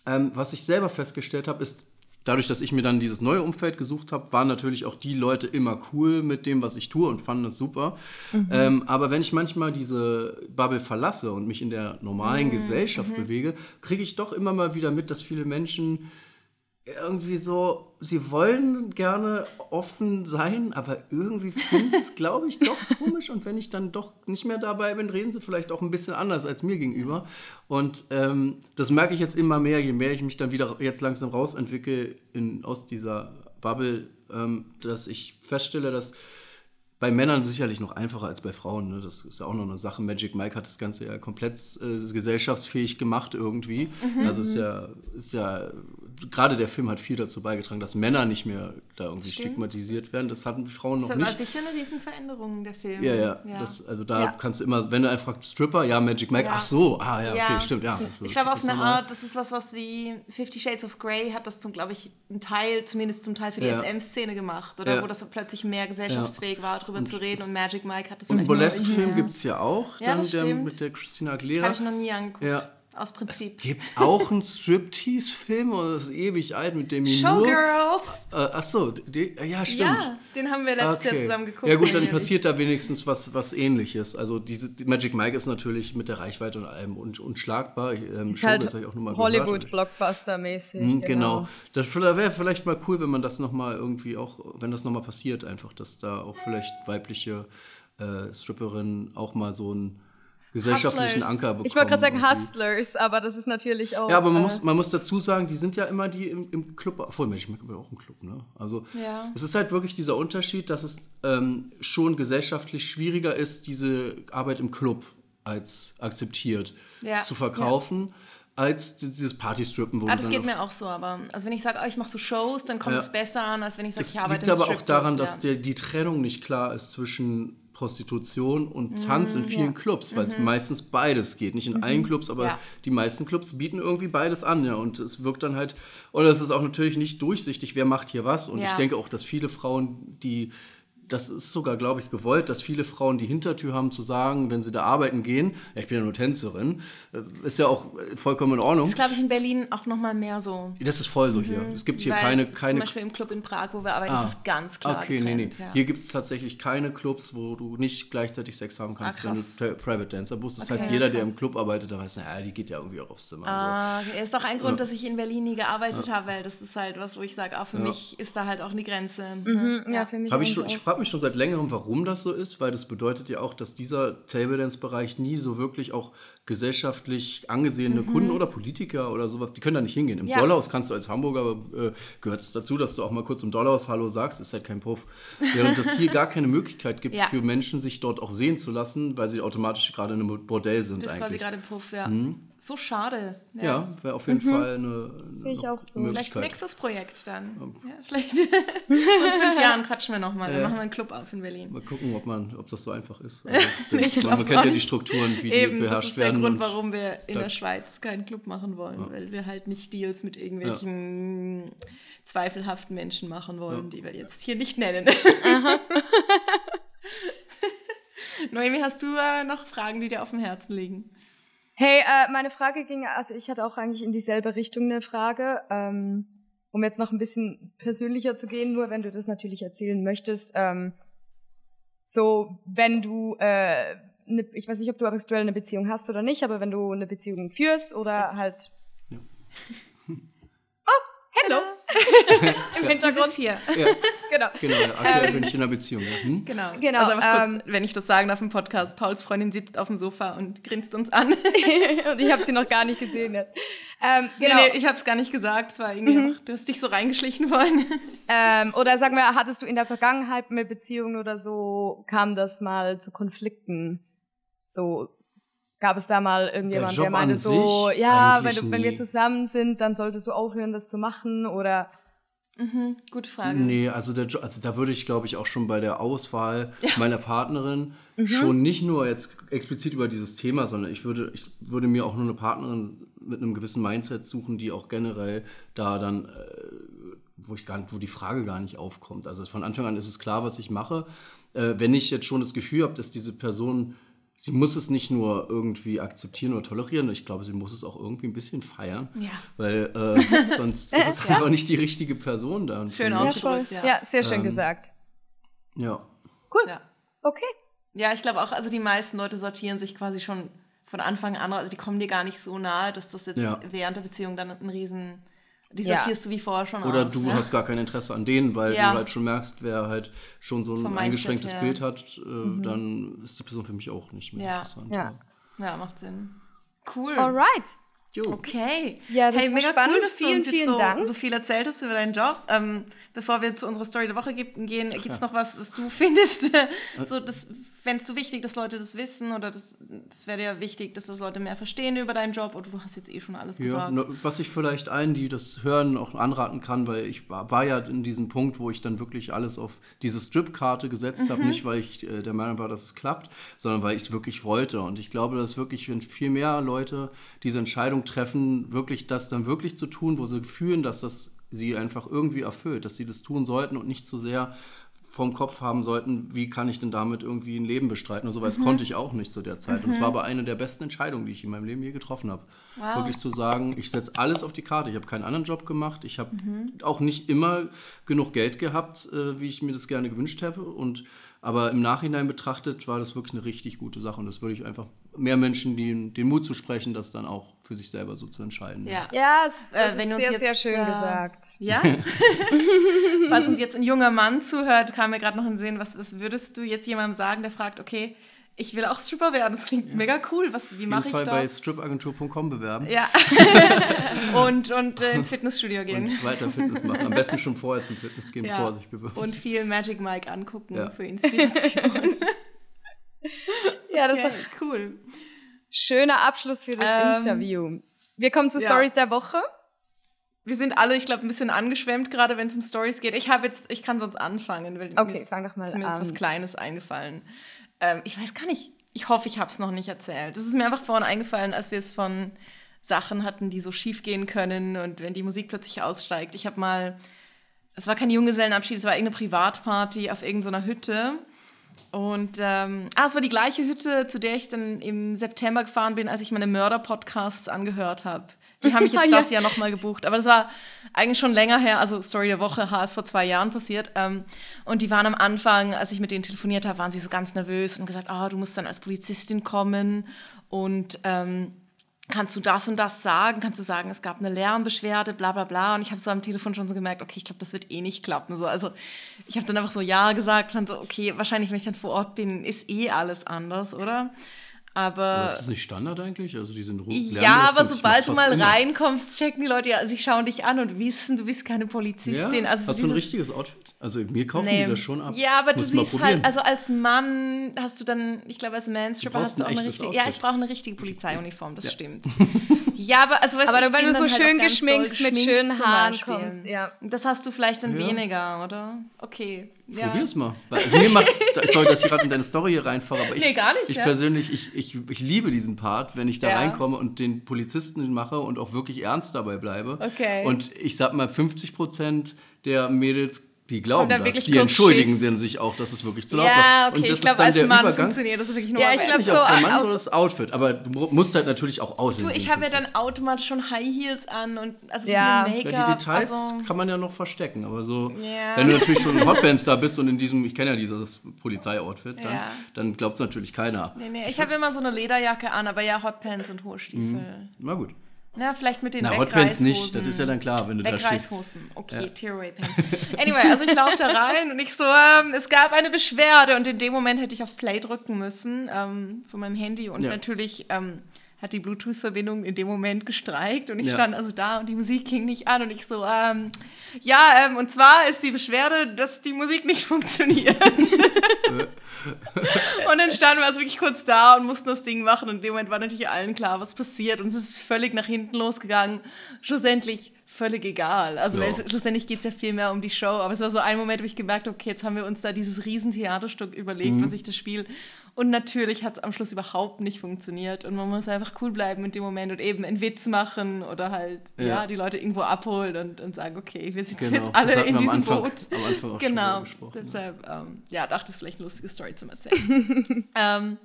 Ähm, was ich selber festgestellt habe, ist, dadurch, dass ich mir dann dieses neue Umfeld gesucht habe, waren natürlich auch die Leute immer cool mit dem, was ich tue und fanden das super. Ähm, aber wenn ich manchmal diese Bubble verlasse und mich in der normalen Gesellschaft bewege, kriege ich doch immer mal wieder mit, dass viele Menschen irgendwie so, sie wollen gerne offen sein, aber irgendwie finden sie es, [LAUGHS] glaube ich, doch komisch. Und wenn ich dann doch nicht mehr dabei bin, reden sie vielleicht auch ein bisschen anders als mir gegenüber. Und ähm, das merke ich jetzt immer mehr, je mehr ich mich dann wieder jetzt langsam rausentwickle in, aus dieser Bubble, ähm, dass ich feststelle, dass bei Männern sicherlich noch einfacher als bei Frauen. Ne? Das ist ja auch noch eine Sache. Magic Mike hat das Ganze ja komplett äh, gesellschaftsfähig gemacht irgendwie. Mhm. Also ist ja, ist ja, gerade der Film hat viel dazu beigetragen, dass Männer nicht mehr da irgendwie Stimmt. stigmatisiert werden. Das hatten Frauen noch Das war nicht. sicher eine Riesenveränderung, der Film. Ja, ja, Das, also da Ja. kannst du immer, wenn du einfach fragst, Stripper, ja, Magic Mike, Ja. ach so, ah ja, okay, stimmt, ja. Ich glaube, auf eine Art, das ist was, was wie Fifty Shades of Grey hat das zum, glaube ich, ein Teil, zumindest zum Teil für die Ja. SM-Szene gemacht, oder? Ja. Wo das plötzlich mehr gesellschaftsfähig war, darüber Und zu reden. Und Magic Mike hat das Und einen Burlesque-Film Ja. gibt es ja auch, Ja, dann das der mit der Christina Habe Aguilera. ich noch nie angeguckt. Ja. Aus Prinzip. Gibt auch einen Striptease-Film, oder das ist ewig alt mit Moore. Showgirls! Äh, ach so, die, ja, stimmt. Ja, den haben wir letztes Jahr zusammen geguckt. Ja gut, dann passiert da wenigstens was, was ähnliches. Also diese die Magic Mike ist natürlich mit der Reichweite und allem un, unschlagbar. Ähm, Ist Showgirls halt ich nur. Hollywood-Blockbuster-mäßig. Mhm, genau. Das wäre vielleicht mal cool, wenn man das nochmal irgendwie auch, wenn das nochmal passiert, einfach, dass da auch vielleicht weibliche äh, Stripperinnen auch mal so einen gesellschaftlichen Hustlers. Anker bekommen. Ich wollte gerade sagen irgendwie. Hustlers, aber das ist natürlich auch. Ja, aber man, äh, muss, man muss dazu sagen, die sind ja immer die im, im Club, obwohl Magic Mike war auch im Club, ne? Also Ja. es ist halt wirklich dieser Unterschied, dass es ähm, schon gesellschaftlich schwieriger ist, diese Arbeit im Club als akzeptiert Ja. zu verkaufen, als dieses Partystrippen, wo Ah, das geht mir auch so, aber also wenn ich sage, oh, ich mache so Shows, dann kommt Ja. es besser an, als wenn ich sage, Es ich arbeite liegt im aber auch daran, ja. dass der, die Trennung nicht klar ist zwischen Prostitution und Tanz in vielen ja. Clubs, weil es meistens beides geht. Nicht in allen Clubs, aber Ja. die meisten Clubs bieten irgendwie beides an, ja. Und es wirkt dann halt, oder es ist auch natürlich nicht durchsichtig, wer macht hier was. Und Ja. ich denke auch, dass viele Frauen, die das ist sogar, glaube ich, gewollt, dass viele Frauen die Hintertür haben zu sagen, wenn sie da arbeiten gehen, ja, ich bin ja nur Tänzerin, äh, ist ja auch äh, vollkommen in Ordnung. Das ist, glaube ich, in Berlin auch nochmal mehr so. Das ist voll so hier. Es gibt hier Weil keine, Zum keine Beispiel im Club in Prag, wo wir arbeiten, Ah. ist es ganz klar Okay, nee, nee. getrennt. Ja. Hier gibt es tatsächlich keine Clubs, wo du nicht gleichzeitig Sex haben kannst, Ah, wenn du krass. Pri- Private Dancer bist. Das Okay, heißt, jeder, der im krass. Club arbeitet, der weiß, naja, die geht ja irgendwie auch aufs Zimmer. Ah, okay. ist doch ein Grund, Ja. dass ich in Berlin nie gearbeitet habe, weil das ist halt was, wo ich sage, auch für Ja. mich ist da halt auch eine Grenze. Mhm, ja, für mich Hab ich schon, ich auch. Mich schon seit längerem, warum das so ist, weil das bedeutet ja auch, dass dieser Table Dance-Bereich nie so wirklich auch gesellschaftlich angesehene Kunden oder Politiker oder sowas, die können da nicht hingehen. Im Mhm. Ja. Dollhaus kannst du als Hamburger, äh, gehört es dazu, dass du auch mal kurz im Dollhaus Hallo sagst, ist halt kein Puff. Während es hier gar keine Möglichkeit gibt [LAUGHS] Ja. für Menschen, sich dort auch sehen zu lassen, weil sie automatisch gerade in einem Bordell sind Du bist quasi eigentlich. gerade im Puff, ja. Mhm. So schade. Ja, wäre auf jeden Fall eine, eine Sehe ich auch so. Vielleicht nächstes Projekt dann. Ja, vielleicht [LAUGHS] so in fünf Jahren quatschen wir nochmal. Dann Ja. machen wir einen Club auf in Berlin. Mal gucken, ob, man, ob das so einfach ist. [LAUGHS] Also, Nee, ich man, man kennt ja die. Strukturen, wie Eben, die das beherrscht ist der werden. Grund, und- warum wir in der Schweiz keinen Club machen wollen, Ja. weil wir halt nicht Deals mit irgendwelchen zweifelhaften Menschen machen wollen, Ja. die wir jetzt hier nicht nennen. [LAUGHS] Noemi, hast du äh, noch Fragen, die dir auf dem Herzen liegen? Hey, äh, meine Frage ging, also ich hatte auch eigentlich in dieselbe Richtung eine Frage. Ähm, um jetzt noch ein bisschen persönlicher zu gehen, nur wenn du das natürlich erzählen möchtest. Ähm, so, wenn du, äh, ne, ich weiß nicht, ob du aktuell eine Beziehung hast oder nicht, aber wenn du eine Beziehung führst oder halt. Ja. Oh, hello! [LAUGHS] Im Hintergrund. hier. [LAUGHS] Ja, Genau. genau. Aktuell Ähm, bin ich in einer Beziehung. Ja. Hm? Genau. Genau, Also einfach ähm, kurz, wenn ich das sagen darf im Podcast, Pauls Freundin sitzt auf dem Sofa und grinst uns an. [LAUGHS] Und ich habe sie noch gar nicht gesehen jetzt. Ähm, genau. Nee, nee, ich habe es gar nicht gesagt. Es war irgendwie Mhm. einfach, du hast dich so reingeschlichen vorhin. Ähm, oder sagen wir, hattest du in der Vergangenheit mit Beziehungen oder so, kam das mal zu Konflikten? So, gab es da mal irgendjemand, Job der meinte so, ja, wenn, du, wenn wir zusammen sind, dann solltest du aufhören, das zu machen? Oder, Mhm, gute Frage. Nee, also, der, also da würde ich, glaube ich, auch schon bei der Auswahl meiner Partnerin schon nicht nur jetzt explizit über dieses Thema, sondern ich würde, ich würde mir auch nur eine Partnerin mit einem gewissen Mindset suchen, die auch generell da dann, äh, wo ich gar nicht, wo die Frage gar nicht aufkommt. Also von Anfang an ist es klar, was ich mache. Äh, wenn ich jetzt schon das Gefühl habe, dass diese Person sie muss es nicht nur irgendwie akzeptieren oder tolerieren, ich glaube, sie muss es auch irgendwie ein bisschen feiern. Ja. Weil äh, [LAUGHS] sonst ist es einfach nicht die richtige Person da. Schön ausgedrückt. Ja, ja. ja, sehr schön Ähm, gesagt. Ja. Cool. Ja. Okay. Ja, ich glaube auch, also die meisten Leute sortieren sich quasi schon von Anfang an, also die kommen dir gar nicht so nahe, dass das jetzt Ja. während der Beziehung dann ein riesen, die Ja. sortierst du wie vorher schon Oder aus. du ne? hast gar kein Interesse an denen, weil Ja. du halt schon merkst, wer halt schon so ein Vom eingeschränktes. Bild hat, äh, dann ist die Person für mich auch nicht mehr Ja. interessant. Ja. Ja, macht Sinn. Cool. Alright. Jo. Okay. Ja, das war spannend. dass du Vielen, jetzt vielen so, Dank. so viel erzählt hast über deinen Job. Ähm, bevor wir zu unserer Story der Woche ge- gehen, gibt es noch was, was du [LAUGHS] findest? so, das fändest du wichtig, dass Leute das wissen oder das, das wäre dir wichtig, dass das Leute mehr verstehen über deinen Job oder du hast jetzt eh schon alles Ja, gesagt. ne, was ich vielleicht allen, die das hören, auch anraten kann, weil ich war, war ja in diesem Punkt, wo ich dann wirklich alles auf diese Strip-Karte gesetzt habe, nicht weil ich äh, der Meinung war, dass es klappt, sondern weil ich es wirklich wollte. Und ich glaube, dass wirklich, wenn viel mehr Leute diese Entscheidung treffen, wirklich das dann wirklich zu tun, wo sie fühlen, dass das sie einfach irgendwie erfüllt, dass sie das tun sollten und nicht zu sehr vom Kopf haben sollten, wie kann ich denn damit irgendwie ein Leben bestreiten oder so, weil das konnte ich auch nicht zu der Zeit. Und es war aber eine der besten Entscheidungen, die ich in meinem Leben je getroffen habe. Wow. Wirklich zu sagen, ich setze alles auf die Karte. Ich habe keinen anderen Job gemacht. Ich habe Mhm. auch nicht immer genug Geld gehabt, äh, wie ich mir das gerne gewünscht hätte. Und, aber im Nachhinein betrachtet war das wirklich eine richtig gute Sache. Und das würde ich einfach mehr Menschen den, den Mut zu sprechen, das dann auch für sich selber so zu entscheiden. ja. Ja, es, Äh, das wenn ist uns sehr, jetzt, sehr schön äh, gesagt. Ja? [LAUGHS] Falls uns jetzt ein junger Mann zuhört, kam mir gerade noch in den Sinn, was, was würdest du jetzt jemandem sagen, der fragt, okay, ich will auch Stripper werden, das klingt mega cool, was, wie mache ich Fall bei das? stripagentur.com bewerben Ja. [LAUGHS] und und äh, ins [LAUGHS] Fitnessstudio gehen. und weiter Fitness machen. Am besten schon vorher zum Fitness gehen, Ja. bevor er sich bewirbt. Und viel Magic Mike angucken Ja. für Inspiration. [LAUGHS] Ja, das okay, ist doch cool. schöner Abschluss für das Ähm, Interview. Wir kommen zu ja. Stories der Woche. Wir sind alle, ich glaube, ein bisschen angeschwemmt, gerade wenn es um Stories geht. Ich habe jetzt, ich kann sonst anfangen. Weil Okay, mir fang doch mal zumindest an. was Kleines eingefallen. Ähm, ich weiß gar nicht, ich hoffe, ich habe es noch nicht erzählt. Das ist mir einfach vorhin eingefallen, als wir es von Sachen hatten, die so schief gehen können und wenn die Musik plötzlich aussteigt. Ich habe mal, es war kein Junggesellenabschied, es war irgendeine Privatparty auf irgendeiner Hütte. Und ähm, ah, es war die gleiche Hütte, zu der ich dann im September gefahren bin, als ich meine Mörder-Podcasts angehört habe. Die haben mich [LAUGHS] jetzt Ja. das Jahr nochmal gebucht. Aber das war eigentlich schon länger her, also Story der Woche, ist vor zwei Jahren passiert. Ähm, und die waren am Anfang, als ich mit denen telefoniert habe, waren sie so ganz nervös und gesagt, ah, du musst dann als Polizistin kommen und ähm, kannst du das und das sagen? Kannst du sagen, es gab eine Lärmbeschwerde, bla bla bla. Und ich habe so am Telefon schon so gemerkt, okay, ich glaube, das wird eh nicht klappen. So, also ich habe dann einfach so Ja gesagt, fand so, okay, wahrscheinlich, wenn ich dann vor Ort bin, ist eh alles anders, oder? Aber Aber ist das nicht Standard eigentlich? Also diese Ru- ja, Lärmbelastung, aber sobald du mal immer. reinkommst, checken die Leute ja, sie schauen dich an und wissen, du bist keine Polizistin. Ja? Also Hast du ein richtiges Outfit? Also mir kaufen Nee. die das schon ab. Ja, aber Musst du siehst probieren. halt, also als Mann hast du dann, ich glaube, als Manstripper hast du auch ein eine richtige. Ja, ich brauche eine richtige Polizeiuniform, das Ja. stimmt. [LAUGHS] Ja, aber also weißt Aber ich wenn du so halt schön geschminkt mit schönen Haaren kommst, ja. Das hast du vielleicht dann Ja. weniger, oder? Okay. Ja. Probier's mal. Also mir macht, [LAUGHS] sorry, dass ich gerade in deine Story hier reinfahre, aber ich, Nee, gar nicht, ich ja. persönlich, ich, ich, ich liebe diesen Part, wenn ich da Ja. reinkomme und den Polizisten mache und auch wirklich ernst dabei bleibe. Okay. Und ich sag mal, 50 Prozent der Mädels, die glauben das, die entschuldigen Schiss. dann sich auch, dass es wirklich zu laut Ja, war. okay, Und das ich ist glaube, dann als der Mann Übergang. funktioniert das wirklich nur. Ja, ich bei- glaub, nicht so auf der Mann, aus- so das Outfit. Aber du mu- musst halt natürlich auch aussehen. Du, ich habe ja dann automatisch schon High Heels an und also Ja. viel Ja, Make-up. die Details also, kann man ja noch verstecken, aber so, Ja. wenn du natürlich schon ein [LAUGHS] Hotbands-Star bist und in diesem, ich kenne ja dieses Polizei-Outfit, dann, Ja. dann glaubt es natürlich keiner. Nee, nee, ich habe immer so eine Lederjacke an, aber ja, Hotpants und hohe Stiefel. Na gut. Na, vielleicht mit den Na, Wegreißhosen. Hotpants nicht, das ist ja dann klar, wenn du da stehst. Okay, Ja. Tearaway Pants. Anyway, also ich laufe da rein und ich so, ähm, es gab eine Beschwerde und in dem Moment hätte ich auf Play drücken müssen ähm, von meinem Handy und Ja. natürlich ähm, hat die Bluetooth-Verbindung in dem Moment gestreikt und ich Ja. stand also da und die Musik ging nicht an und ich so, ähm, ja, ähm, und zwar ist die Beschwerde, dass die Musik nicht [LAUGHS] funktioniert. [LAUGHS] Und dann standen wir also wirklich kurz da und mussten das Ding machen. Und in dem Moment war natürlich allen klar, was passiert. Und es ist völlig nach hinten losgegangen. Schlussendlich völlig egal. Also Ja. weil schlussendlich geht es ja viel mehr um die Show. Aber es war so ein Moment, wo ich gemerkt habe, okay, jetzt haben wir uns da dieses riesen Theaterstück überlegt, Mhm. was ich das spiele. Und natürlich hat es am Schluss überhaupt nicht funktioniert. Und man muss einfach cool bleiben in dem Moment und eben einen Witz machen oder halt, ja, Ja. die Leute irgendwo abholen und, und sagen, okay, wir sind Genau, jetzt alle in diesem Anfang- Boot. am Anfang auch genau. gesprochen, ja. Deshalb, ähm, ja, dachte ich, ist vielleicht eine lustige Story zum Erzählen. [LAUGHS] ähm,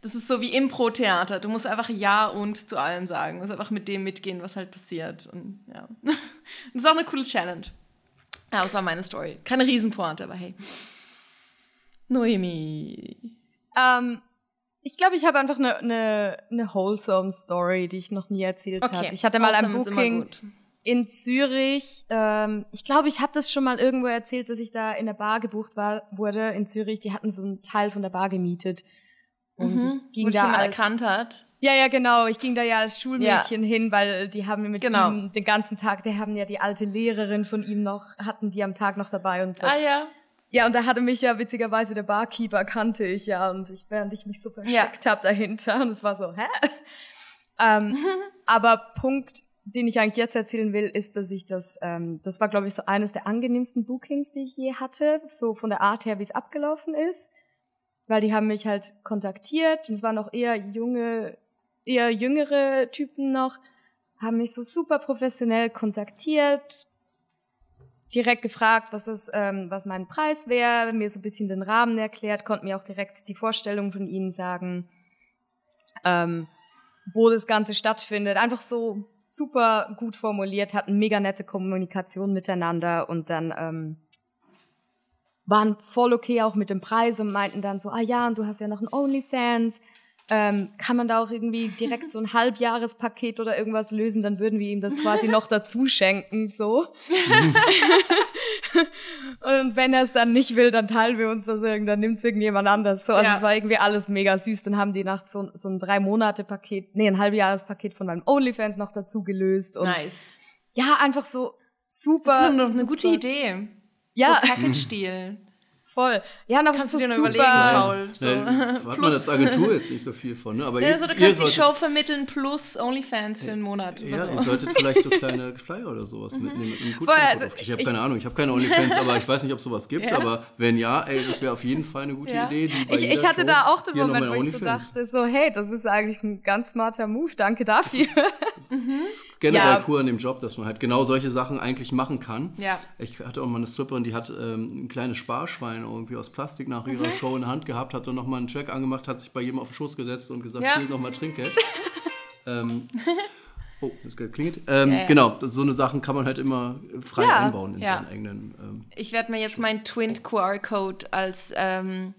das ist so wie Impro-Theater. Du musst einfach Ja und zu allem sagen. Du musst einfach mit dem mitgehen, was halt passiert. Und ja. [LAUGHS] das ist auch eine coole Challenge. Ja, das war meine Story. Keine Riesenpointe, aber hey. Noemi. Ähm, ich glaube, ich habe einfach eine ne, ne wholesome Story, die ich noch nie erzählt Okay. habe. Ich hatte mal ein Awesome immer Booking in Zürich. Ähm, ich glaube, ich habe das schon mal irgendwo erzählt, dass ich da in der Bar gebucht war, wurde in Zürich. Die hatten so einen Teil von der Bar gemietet. Und Mhm. ich ging Wo da jemand als, erkannt hat. Ja, ja, genau. Ich ging da ja als Schulmädchen hin, weil die haben mit Genau. ihm den ganzen Tag, die haben ja die alte Lehrerin von ihm noch, hatten die am Tag noch dabei und so. Ah ja. Ja, und da hatte mich ja witzigerweise der Barkeeper kannte ich ja und ich, während ich mich so versteckt hab dahinter und es war so, hä? [LAUGHS] ähm, aber Punkt, den ich eigentlich jetzt erzählen will, ist, dass ich das, ähm, das war glaube ich so eines der angenehmsten Bookings, die ich je hatte, so von der Art her, wie es abgelaufen ist, weil die haben mich halt kontaktiert und es waren auch eher junge, eher jüngere Typen noch, haben mich so super professionell kontaktiert, direkt gefragt, was das, ähm, was mein Preis wäre, mir so ein bisschen den Rahmen erklärt, konnten mir auch direkt die Vorstellung von ihnen sagen, ähm, wo das Ganze stattfindet. Einfach so super gut formuliert, hatten mega nette Kommunikation miteinander und dann ähm, waren voll okay auch mit dem Preis und meinten dann so, ah ja, und du hast ja noch ein OnlyFans. Ähm, kann man da auch irgendwie direkt so ein Halbjahrespaket oder irgendwas lösen, dann würden wir ihm das quasi noch dazu schenken, so. [LAUGHS] Und wenn er es dann nicht will, dann teilen wir uns das irgendwie, dann nimmt es irgendjemand anders. So, also Ja. es war irgendwie alles mega süß. Dann haben die nach so, so ein drei Monate Paket, nee, ein Halbjahrespaket von meinem OnlyFans noch dazu gelöst. Und Nice. ja, einfach so super. Das ist eine super, gute Idee. Ja, So Package-Deal. Voll. Ja, noch Kannst du dir noch super. überlegen, Paul. So. Ne, hat man als Agentur jetzt nicht so viel von, ne? Aber Ja, also du ihr kannst die solltet, Show vermitteln plus OnlyFans für einen Monat oder Ja, so. ihr solltet vielleicht so kleine Flyer oder sowas [LAUGHS] mitnehmen. Mit einem Voll, also ich habe keine Ahnung, ich habe keine OnlyFans, aber ich weiß nicht, ob es sowas gibt. Ja. Aber wenn ja, ey, das wäre auf jeden Fall eine gute Ja. Idee. Die Ich, ich hatte Show da auch den Moment, wo ich so dachte, so, hey, das ist eigentlich ein ganz smarter Move, danke dafür. [LAUGHS] Generell Ja. cool an dem Job, dass man halt genau solche Sachen eigentlich machen kann. Ja. Ich hatte auch mal eine Stripperin, die hat ähm, ein kleines Sparschwein irgendwie aus Plastik nach ihrer Mhm. Show in der Hand gehabt, hat dann nochmal einen Track angemacht, hat sich bei jedem auf den Schoß gesetzt und gesagt, Ja. hier nochmal Trinkgeld. [LAUGHS] ähm, oh, das klingelt. Ähm, Ja, ja. Genau, das, so eine Sachen kann man halt immer frei einbauen in seinen eigenen. Ähm, Ich werde mir jetzt meinen Twin QR-Code als ähm,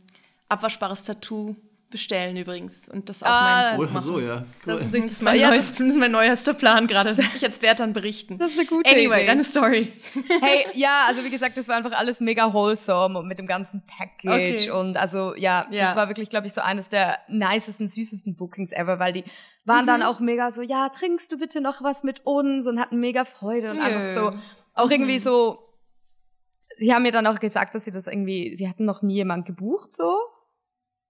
abwaschbares Tattoo bestellen übrigens und das auf Ah, meinen oh, Punkt machen. so, ja. Das Cool. ist Das richtig ist, mein ja, neues, das, das ist mein neuester Plan gerade. Das ich jetzt Wert dann berichten. das ist eine gute Anyway, Idee. deine Story. Hey, ja, also wie gesagt, das war einfach alles mega wholesome und mit dem ganzen Package Okay. und also ja, Ja. das war wirklich, glaube ich, so eines der nicesten, süßesten Bookings ever, weil die waren dann Mhm. auch mega so, ja, trinkst du bitte noch was mit uns und hatten mega Freude und Nö. einfach so, auch irgendwie Mhm. so, sie haben mir dann auch gesagt, dass sie das irgendwie, sie hatten noch nie jemand gebucht so.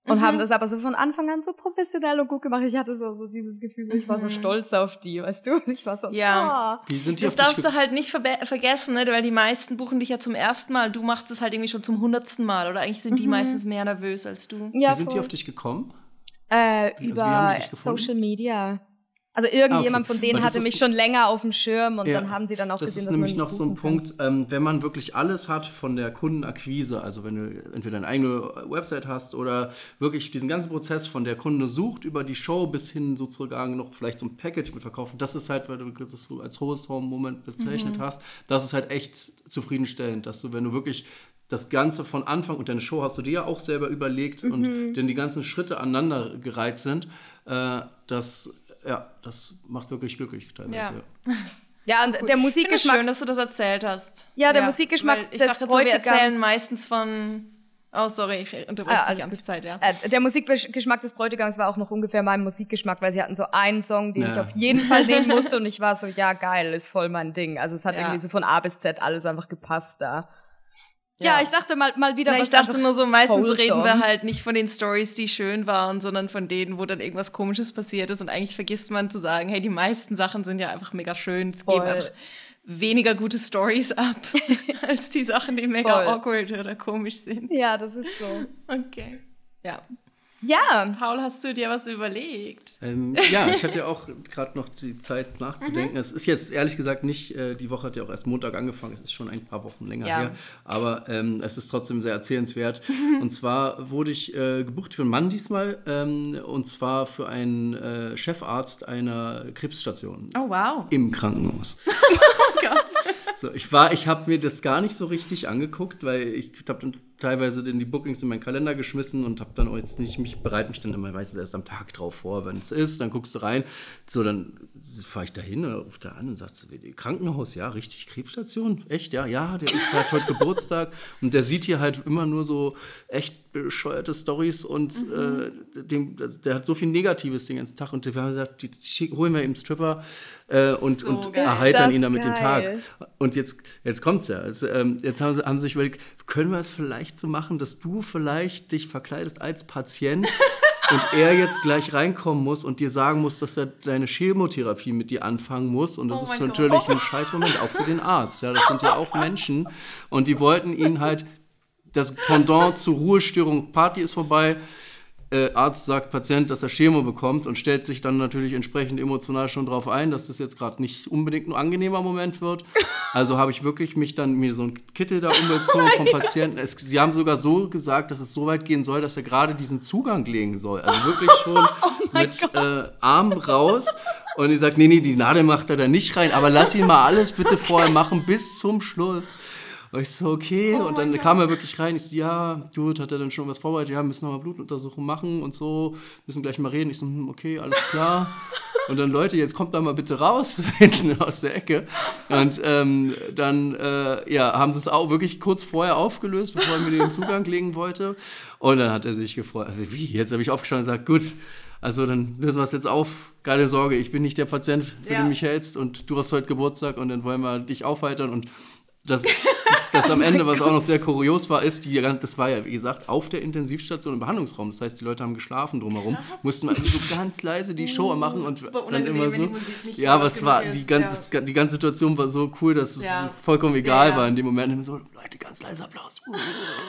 Und Mhm. haben das aber so von Anfang an so professionell und gut gemacht. Ich hatte so, so dieses Gefühl, so, ich war so Mhm. stolz auf die, weißt du? [LAUGHS] Ich war so, Ja. ah. Wie sind die Das darfst du halt nicht vergessen, ne? weil die meisten buchen dich ja zum ersten Mal. Du machst es halt irgendwie schon zum hundertsten Mal oder eigentlich sind die Mhm. meistens mehr nervös als du. Ja, Wie sind die voll. auf dich gekommen? Äh, Also, wie über haben die dich gefunden? Social Media. Also irgendjemand Ah, okay. von denen das hatte ist mich schon länger auf dem Schirm und Ja, dann haben sie dann auch Das gesehen, ist dass man nämlich mich noch so ein. Punkt, ähm, wenn man wirklich alles hat von der Kundenakquise, also wenn du entweder eine eigene Website hast oder wirklich diesen ganzen Prozess von der Kunde sucht über die Show bis hin sozusagen noch vielleicht so ein Package mit verkaufen, das ist halt, weil du das so als hohes Home-Moment bezeichnet Mhm. hast, das ist halt echt zufriedenstellend, dass du, wenn du wirklich das Ganze von Anfang und deine Show hast du dir ja auch selber überlegt Mhm. und denn die ganzen Schritte aneinander gereiht sind, äh, das, ja, das macht wirklich glücklich teilweise. Ja. ja. [LAUGHS] Ja, und der Ich finde es Musikgeschmack. schön, dass du das erzählt hast. Ja, der Musikgeschmack weil ich des dachte jetzt so, wir Bräutigams- erzählen meistens von... Oh, sorry, ich unterbreche Ah, die alles ganze gut. Zeit, ja. Äh, der Musikgeschmack des Bräutigams war auch noch ungefähr mein Musikgeschmack, weil sie hatten so einen Song, den Ja. ich auf jeden Fall nehmen [LAUGHS] musste und ich war so, ja geil, ist voll mein Ding. Also es hat Ja. irgendwie so von A bis Z alles einfach gepasst da. Ja, ich dachte mal, mal wieder Na, was ich dachte nur so, meistens wholesome. reden wir halt nicht von den Stories, die schön waren, sondern von denen, wo dann irgendwas Komisches passiert ist. Und eigentlich vergisst man zu sagen, hey, die meisten Sachen sind ja einfach mega schön. Es Voll. geben einfach weniger gute Stories ab, [LAUGHS] als die Sachen, die mega Voll. awkward oder komisch sind. Ja, das ist so. Okay. Ja. Ja, Paul, hast du dir was überlegt? Ähm, ja, ich hatte ja auch gerade noch die Zeit Mhm. nachzudenken. Es ist jetzt ehrlich gesagt nicht, äh, die Woche hat ja auch erst Montag angefangen, es ist schon ein paar Wochen länger Ja. her, aber ähm, es ist trotzdem sehr erzählenswert. [LAUGHS] Und zwar wurde ich äh, gebucht für einen Mann diesmal, ähm, und zwar für einen äh, Chefarzt einer Krebsstation Oh, wow. im Krankenhaus. [LAUGHS] Oh Gott. So, ich war, ich habe mir das gar nicht so richtig angeguckt, weil ich habe dann teilweise dann die Bookings in meinen Kalender geschmissen und habe dann auch jetzt nicht mich bereit mich dann immer meistens erst am Tag drauf vor, wenn es ist, dann guckst du rein. So, dann fahre ich da hin und ruf da an und sagst Krankenhaus, ja, richtig, Krebsstation, echt, ja, ja, der ist halt heute Geburtstag. Und der sieht hier halt immer nur so echt bescheuerte Stories und äh, dem, das, der hat so viel Negatives den ganzen Tag und wir haben gesagt, die, schick- holen wir ihm Strippper äh, und, So und erheitern ihn damit den geil. Tag. Und jetzt, jetzt kommt's ja. Es, ähm, jetzt haben sie, haben sie sich überlegt, können wir es vielleicht so machen, dass du vielleicht dich verkleidest als Patient [LAUGHS] und er jetzt gleich reinkommen muss und dir sagen muss, dass er deine Chemotherapie mit dir anfangen muss. Und das Oh ist natürlich ein Scheißmoment, auch für den Arzt. Ja, das sind ja auch [LAUGHS] Menschen. Und die wollten ihn halt, das Pendant zur Ruhestörung, Party ist vorbei. Äh, Arzt sagt Patient, dass er Chemo bekommt und stellt sich dann natürlich entsprechend emotional schon drauf ein, dass das jetzt gerade nicht unbedingt ein angenehmer Moment wird. Also habe ich wirklich mich dann mir so einen Kittel da umgezogen vom [LAUGHS] Patienten. Es, sie haben sogar so gesagt, dass es so weit gehen soll, dass er gerade diesen Zugang legen soll. Also wirklich schon [LAUGHS] mit äh, Arm raus. Und ich sagt, nee, nee, die Nadel macht er da nicht rein, aber lass ihn mal alles bitte vorher machen bis zum Schluss. Und ich so, okay. Oh und dann kam er wirklich rein. Ich so, ja, gut, hat er dann schon was vorbereitet? Ja, müssen nochmal Blutuntersuchung machen und so. Müssen gleich mal reden. Ich so, hm, okay, alles klar. [LAUGHS] und dann, Leute, jetzt kommt da mal bitte raus, [LAUGHS] hinten aus der Ecke. Und ähm, dann, äh, ja, haben sie es auch wirklich kurz vorher aufgelöst, bevor er mir den Zugang legen wollte. Und dann hat er sich gefreut. Also, wie? Jetzt habe ich aufgestanden und gesagt, gut. Also dann lösen wir es jetzt auf. Keine Sorge, ich bin nicht der Patient, für Ja. den du mich hältst und du hast heute Geburtstag und dann wollen wir dich aufheitern und das, das am [LAUGHS] Ende, was auch noch sehr kurios war, ist, die, das war ja, wie gesagt, auf der Intensivstation im Behandlungsraum. Das heißt, die Leute haben geschlafen drumherum, mussten also so ganz leise die Show machen und dann immer so. Ja, aber es war, die, ganz, ja. die ganze Situation war so cool, dass es Ja. vollkommen egal Ja, war in dem Moment. Und so, Leute, ganz leiser Applaus.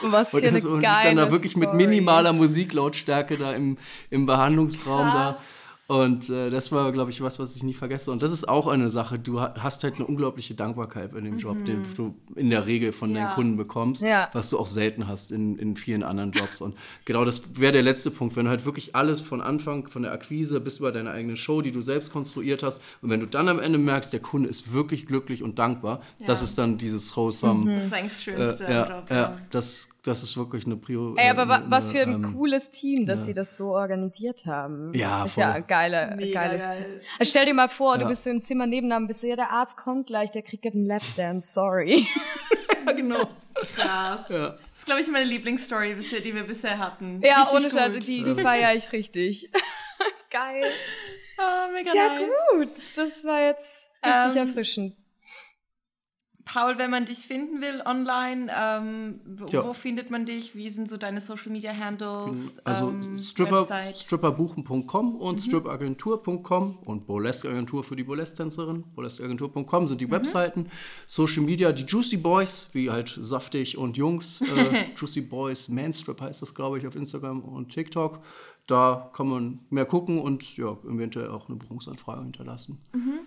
was für Und, eine so, und ich dann da wirklich mit Story. minimaler Musiklautstärke da im, im Behandlungsraum Krass. da. Und äh, das war, glaube ich, was, was ich nie vergesse. Und das ist auch eine Sache. Du ha- hast halt eine unglaubliche Dankbarkeit in dem Job, den du in der Regel von Mhm. Ja. deinen Kunden bekommst, Ja. was du auch selten hast in, in vielen anderen Jobs. Und genau das wäre der letzte Punkt, wenn du halt wirklich alles von Anfang, von der Akquise bis über deine eigene Show, die du selbst konstruiert hast, und wenn du dann am Ende merkst, der Kunde ist wirklich glücklich und dankbar, das Ja. ist dann dieses wholesome. Das ist eigentlich das Schönste Äh, ja, am Job. ja, das, das ist wirklich eine Prio. Ey, äh, aber wa eine- was für ein ähm, cooles Team, dass ja. sie das so organisiert haben. Ja, Ist ja voll. ein geile, Mega geiles geil. Team. Also stell dir mal vor, du Ja. bist so im Zimmer nebenan, bist so, ja, der Arzt kommt gleich, der kriegt einen Lapdance, sorry. Ja, [LAUGHS] genau. Krass. Ja. Das ist, glaube ich, meine Lieblingsstory, bisher, die wir bisher hatten. ja, Richtig ohne Scheiße, die, die feiere ich richtig. [LAUGHS] Geil. Ah, mega Ja, nice. gut. Das war jetzt richtig Ähm, erfrischend. Paul, wenn man dich finden will online, ähm, wo, Ja. wo findet man dich? Wie sind so deine Social Media Handles? Also ähm, Stripper, stripperbuchen.com Mhm. und stripagentur.com und Burlesque-Agentur für die Burlesque-Tänzerin. Burlesqueagentur.com sind die Mhm. Webseiten. Social Media, die Juicy Boys, wie halt saftig und Jungs. Äh, [LAUGHS] Juicy Boys Manstrip heißt das, glaube ich, auf Instagram und TikTok. Da kann man mehr gucken und ja, eventuell auch eine Buchungsanfrage hinterlassen.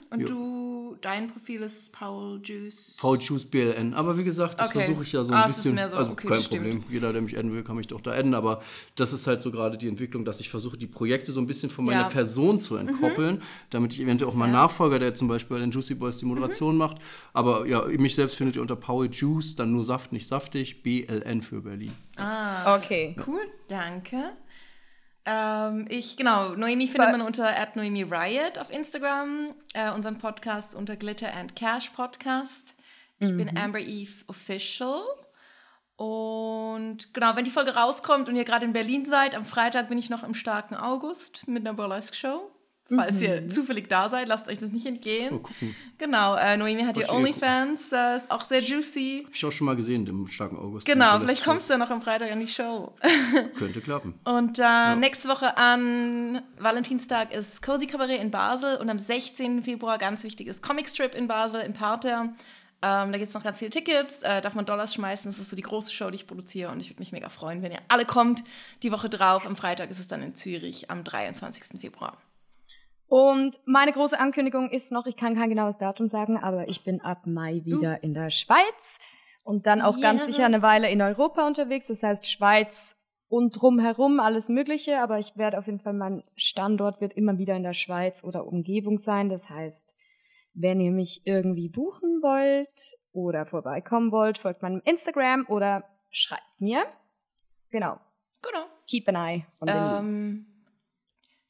Und Ja. du, dein Profil ist Paul Juice. Paul Juice BLN. Aber wie gesagt, das Okay. versuche ich ja so Ah, ein ist bisschen. mehr so, also okay, kein stimmt. Problem. Jeder, der mich adden will, kann mich doch da adden. Aber das ist halt so gerade die Entwicklung, dass ich versuche, die Projekte so ein bisschen von meiner Ja. Mhm. Person zu entkoppeln, damit ich eventuell auch meinen Ja. Mhm. Nachfolger, der zum Beispiel bei den Juicy Boys die Moderation macht. Aber ja, mich selbst findet ihr unter Paul Juice, dann nur Saft, nicht saftig, BLN für Berlin. Ah, Okay. cool, danke. Ähm, ich, genau, Noemi findet man unter Noemi Riot auf Instagram, äh, unseren Podcast unter Glitter and Cash Podcast. Ich bin Mhm. Amber Eve Official. Und genau, wenn die Folge rauskommt und ihr gerade in Berlin seid, am Freitag bin ich noch im starken August mit einer Burlesque Show. Falls ihr zufällig da seid, lasst euch das nicht entgehen. gucken. Genau, äh, Noemi hat ihr eh OnlyFans, äh, ist auch sehr juicy. Hab ich auch schon mal gesehen im starken August. Genau, vielleicht kommst du ja noch am Freitag an die Show. [LAUGHS] Könnte klappen. Und äh, nächste Woche an Valentinstag ist Cozy Cabaret in Basel und am 16. Februar ganz wichtig ist Comic Strip in Basel im Parterre. Ähm, da gibt es noch ganz viele Tickets, äh, darf man Dollars schmeißen. Das ist so die große Show, die ich produziere und ich würde mich mega freuen, wenn ihr alle kommt. Die Woche drauf, am Freitag ist es dann in Zürich am 23. Februar. Und meine große Ankündigung ist noch, ich kann kein genaues Datum sagen, aber ich bin ab Mai wieder in der Schweiz und dann auch ganz Yeah. sicher eine Weile in Europa unterwegs. Das heißt Schweiz und drumherum alles Mögliche, aber ich werde auf jeden Fall, mein Standort wird immer wieder in der Schweiz oder Umgebung sein. Das heißt, wenn ihr mich irgendwie buchen wollt oder vorbeikommen wollt, folgt meinem Instagram oder schreibt mir. Genau. Genau. Keep an eye on the news.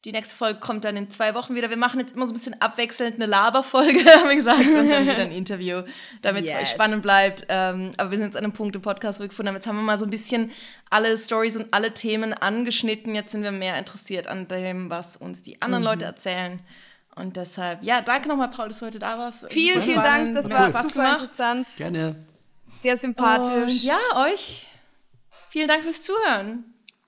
Die nächste Folge kommt dann in zwei Wochen wieder. Wir machen jetzt immer so ein bisschen abwechselnd eine Laberfolge, [LAUGHS] haben wir gesagt, und dann wieder ein Interview, damit es für euch spannend bleibt. Ähm, aber wir sind jetzt an einem Punkt im Podcast, wo wir gefunden haben, jetzt haben wir mal so ein bisschen alle Stories und alle Themen angeschnitten. Jetzt sind wir mehr interessiert an dem, was uns die anderen Mhm. Leute erzählen. Und deshalb, ja, danke nochmal, Paul, dass du heute da warst. Vielen, vielen Dank. Das war Spaß super interessant. Gerne. Sehr sympathisch. Und ja, euch. Vielen Dank fürs Zuhören.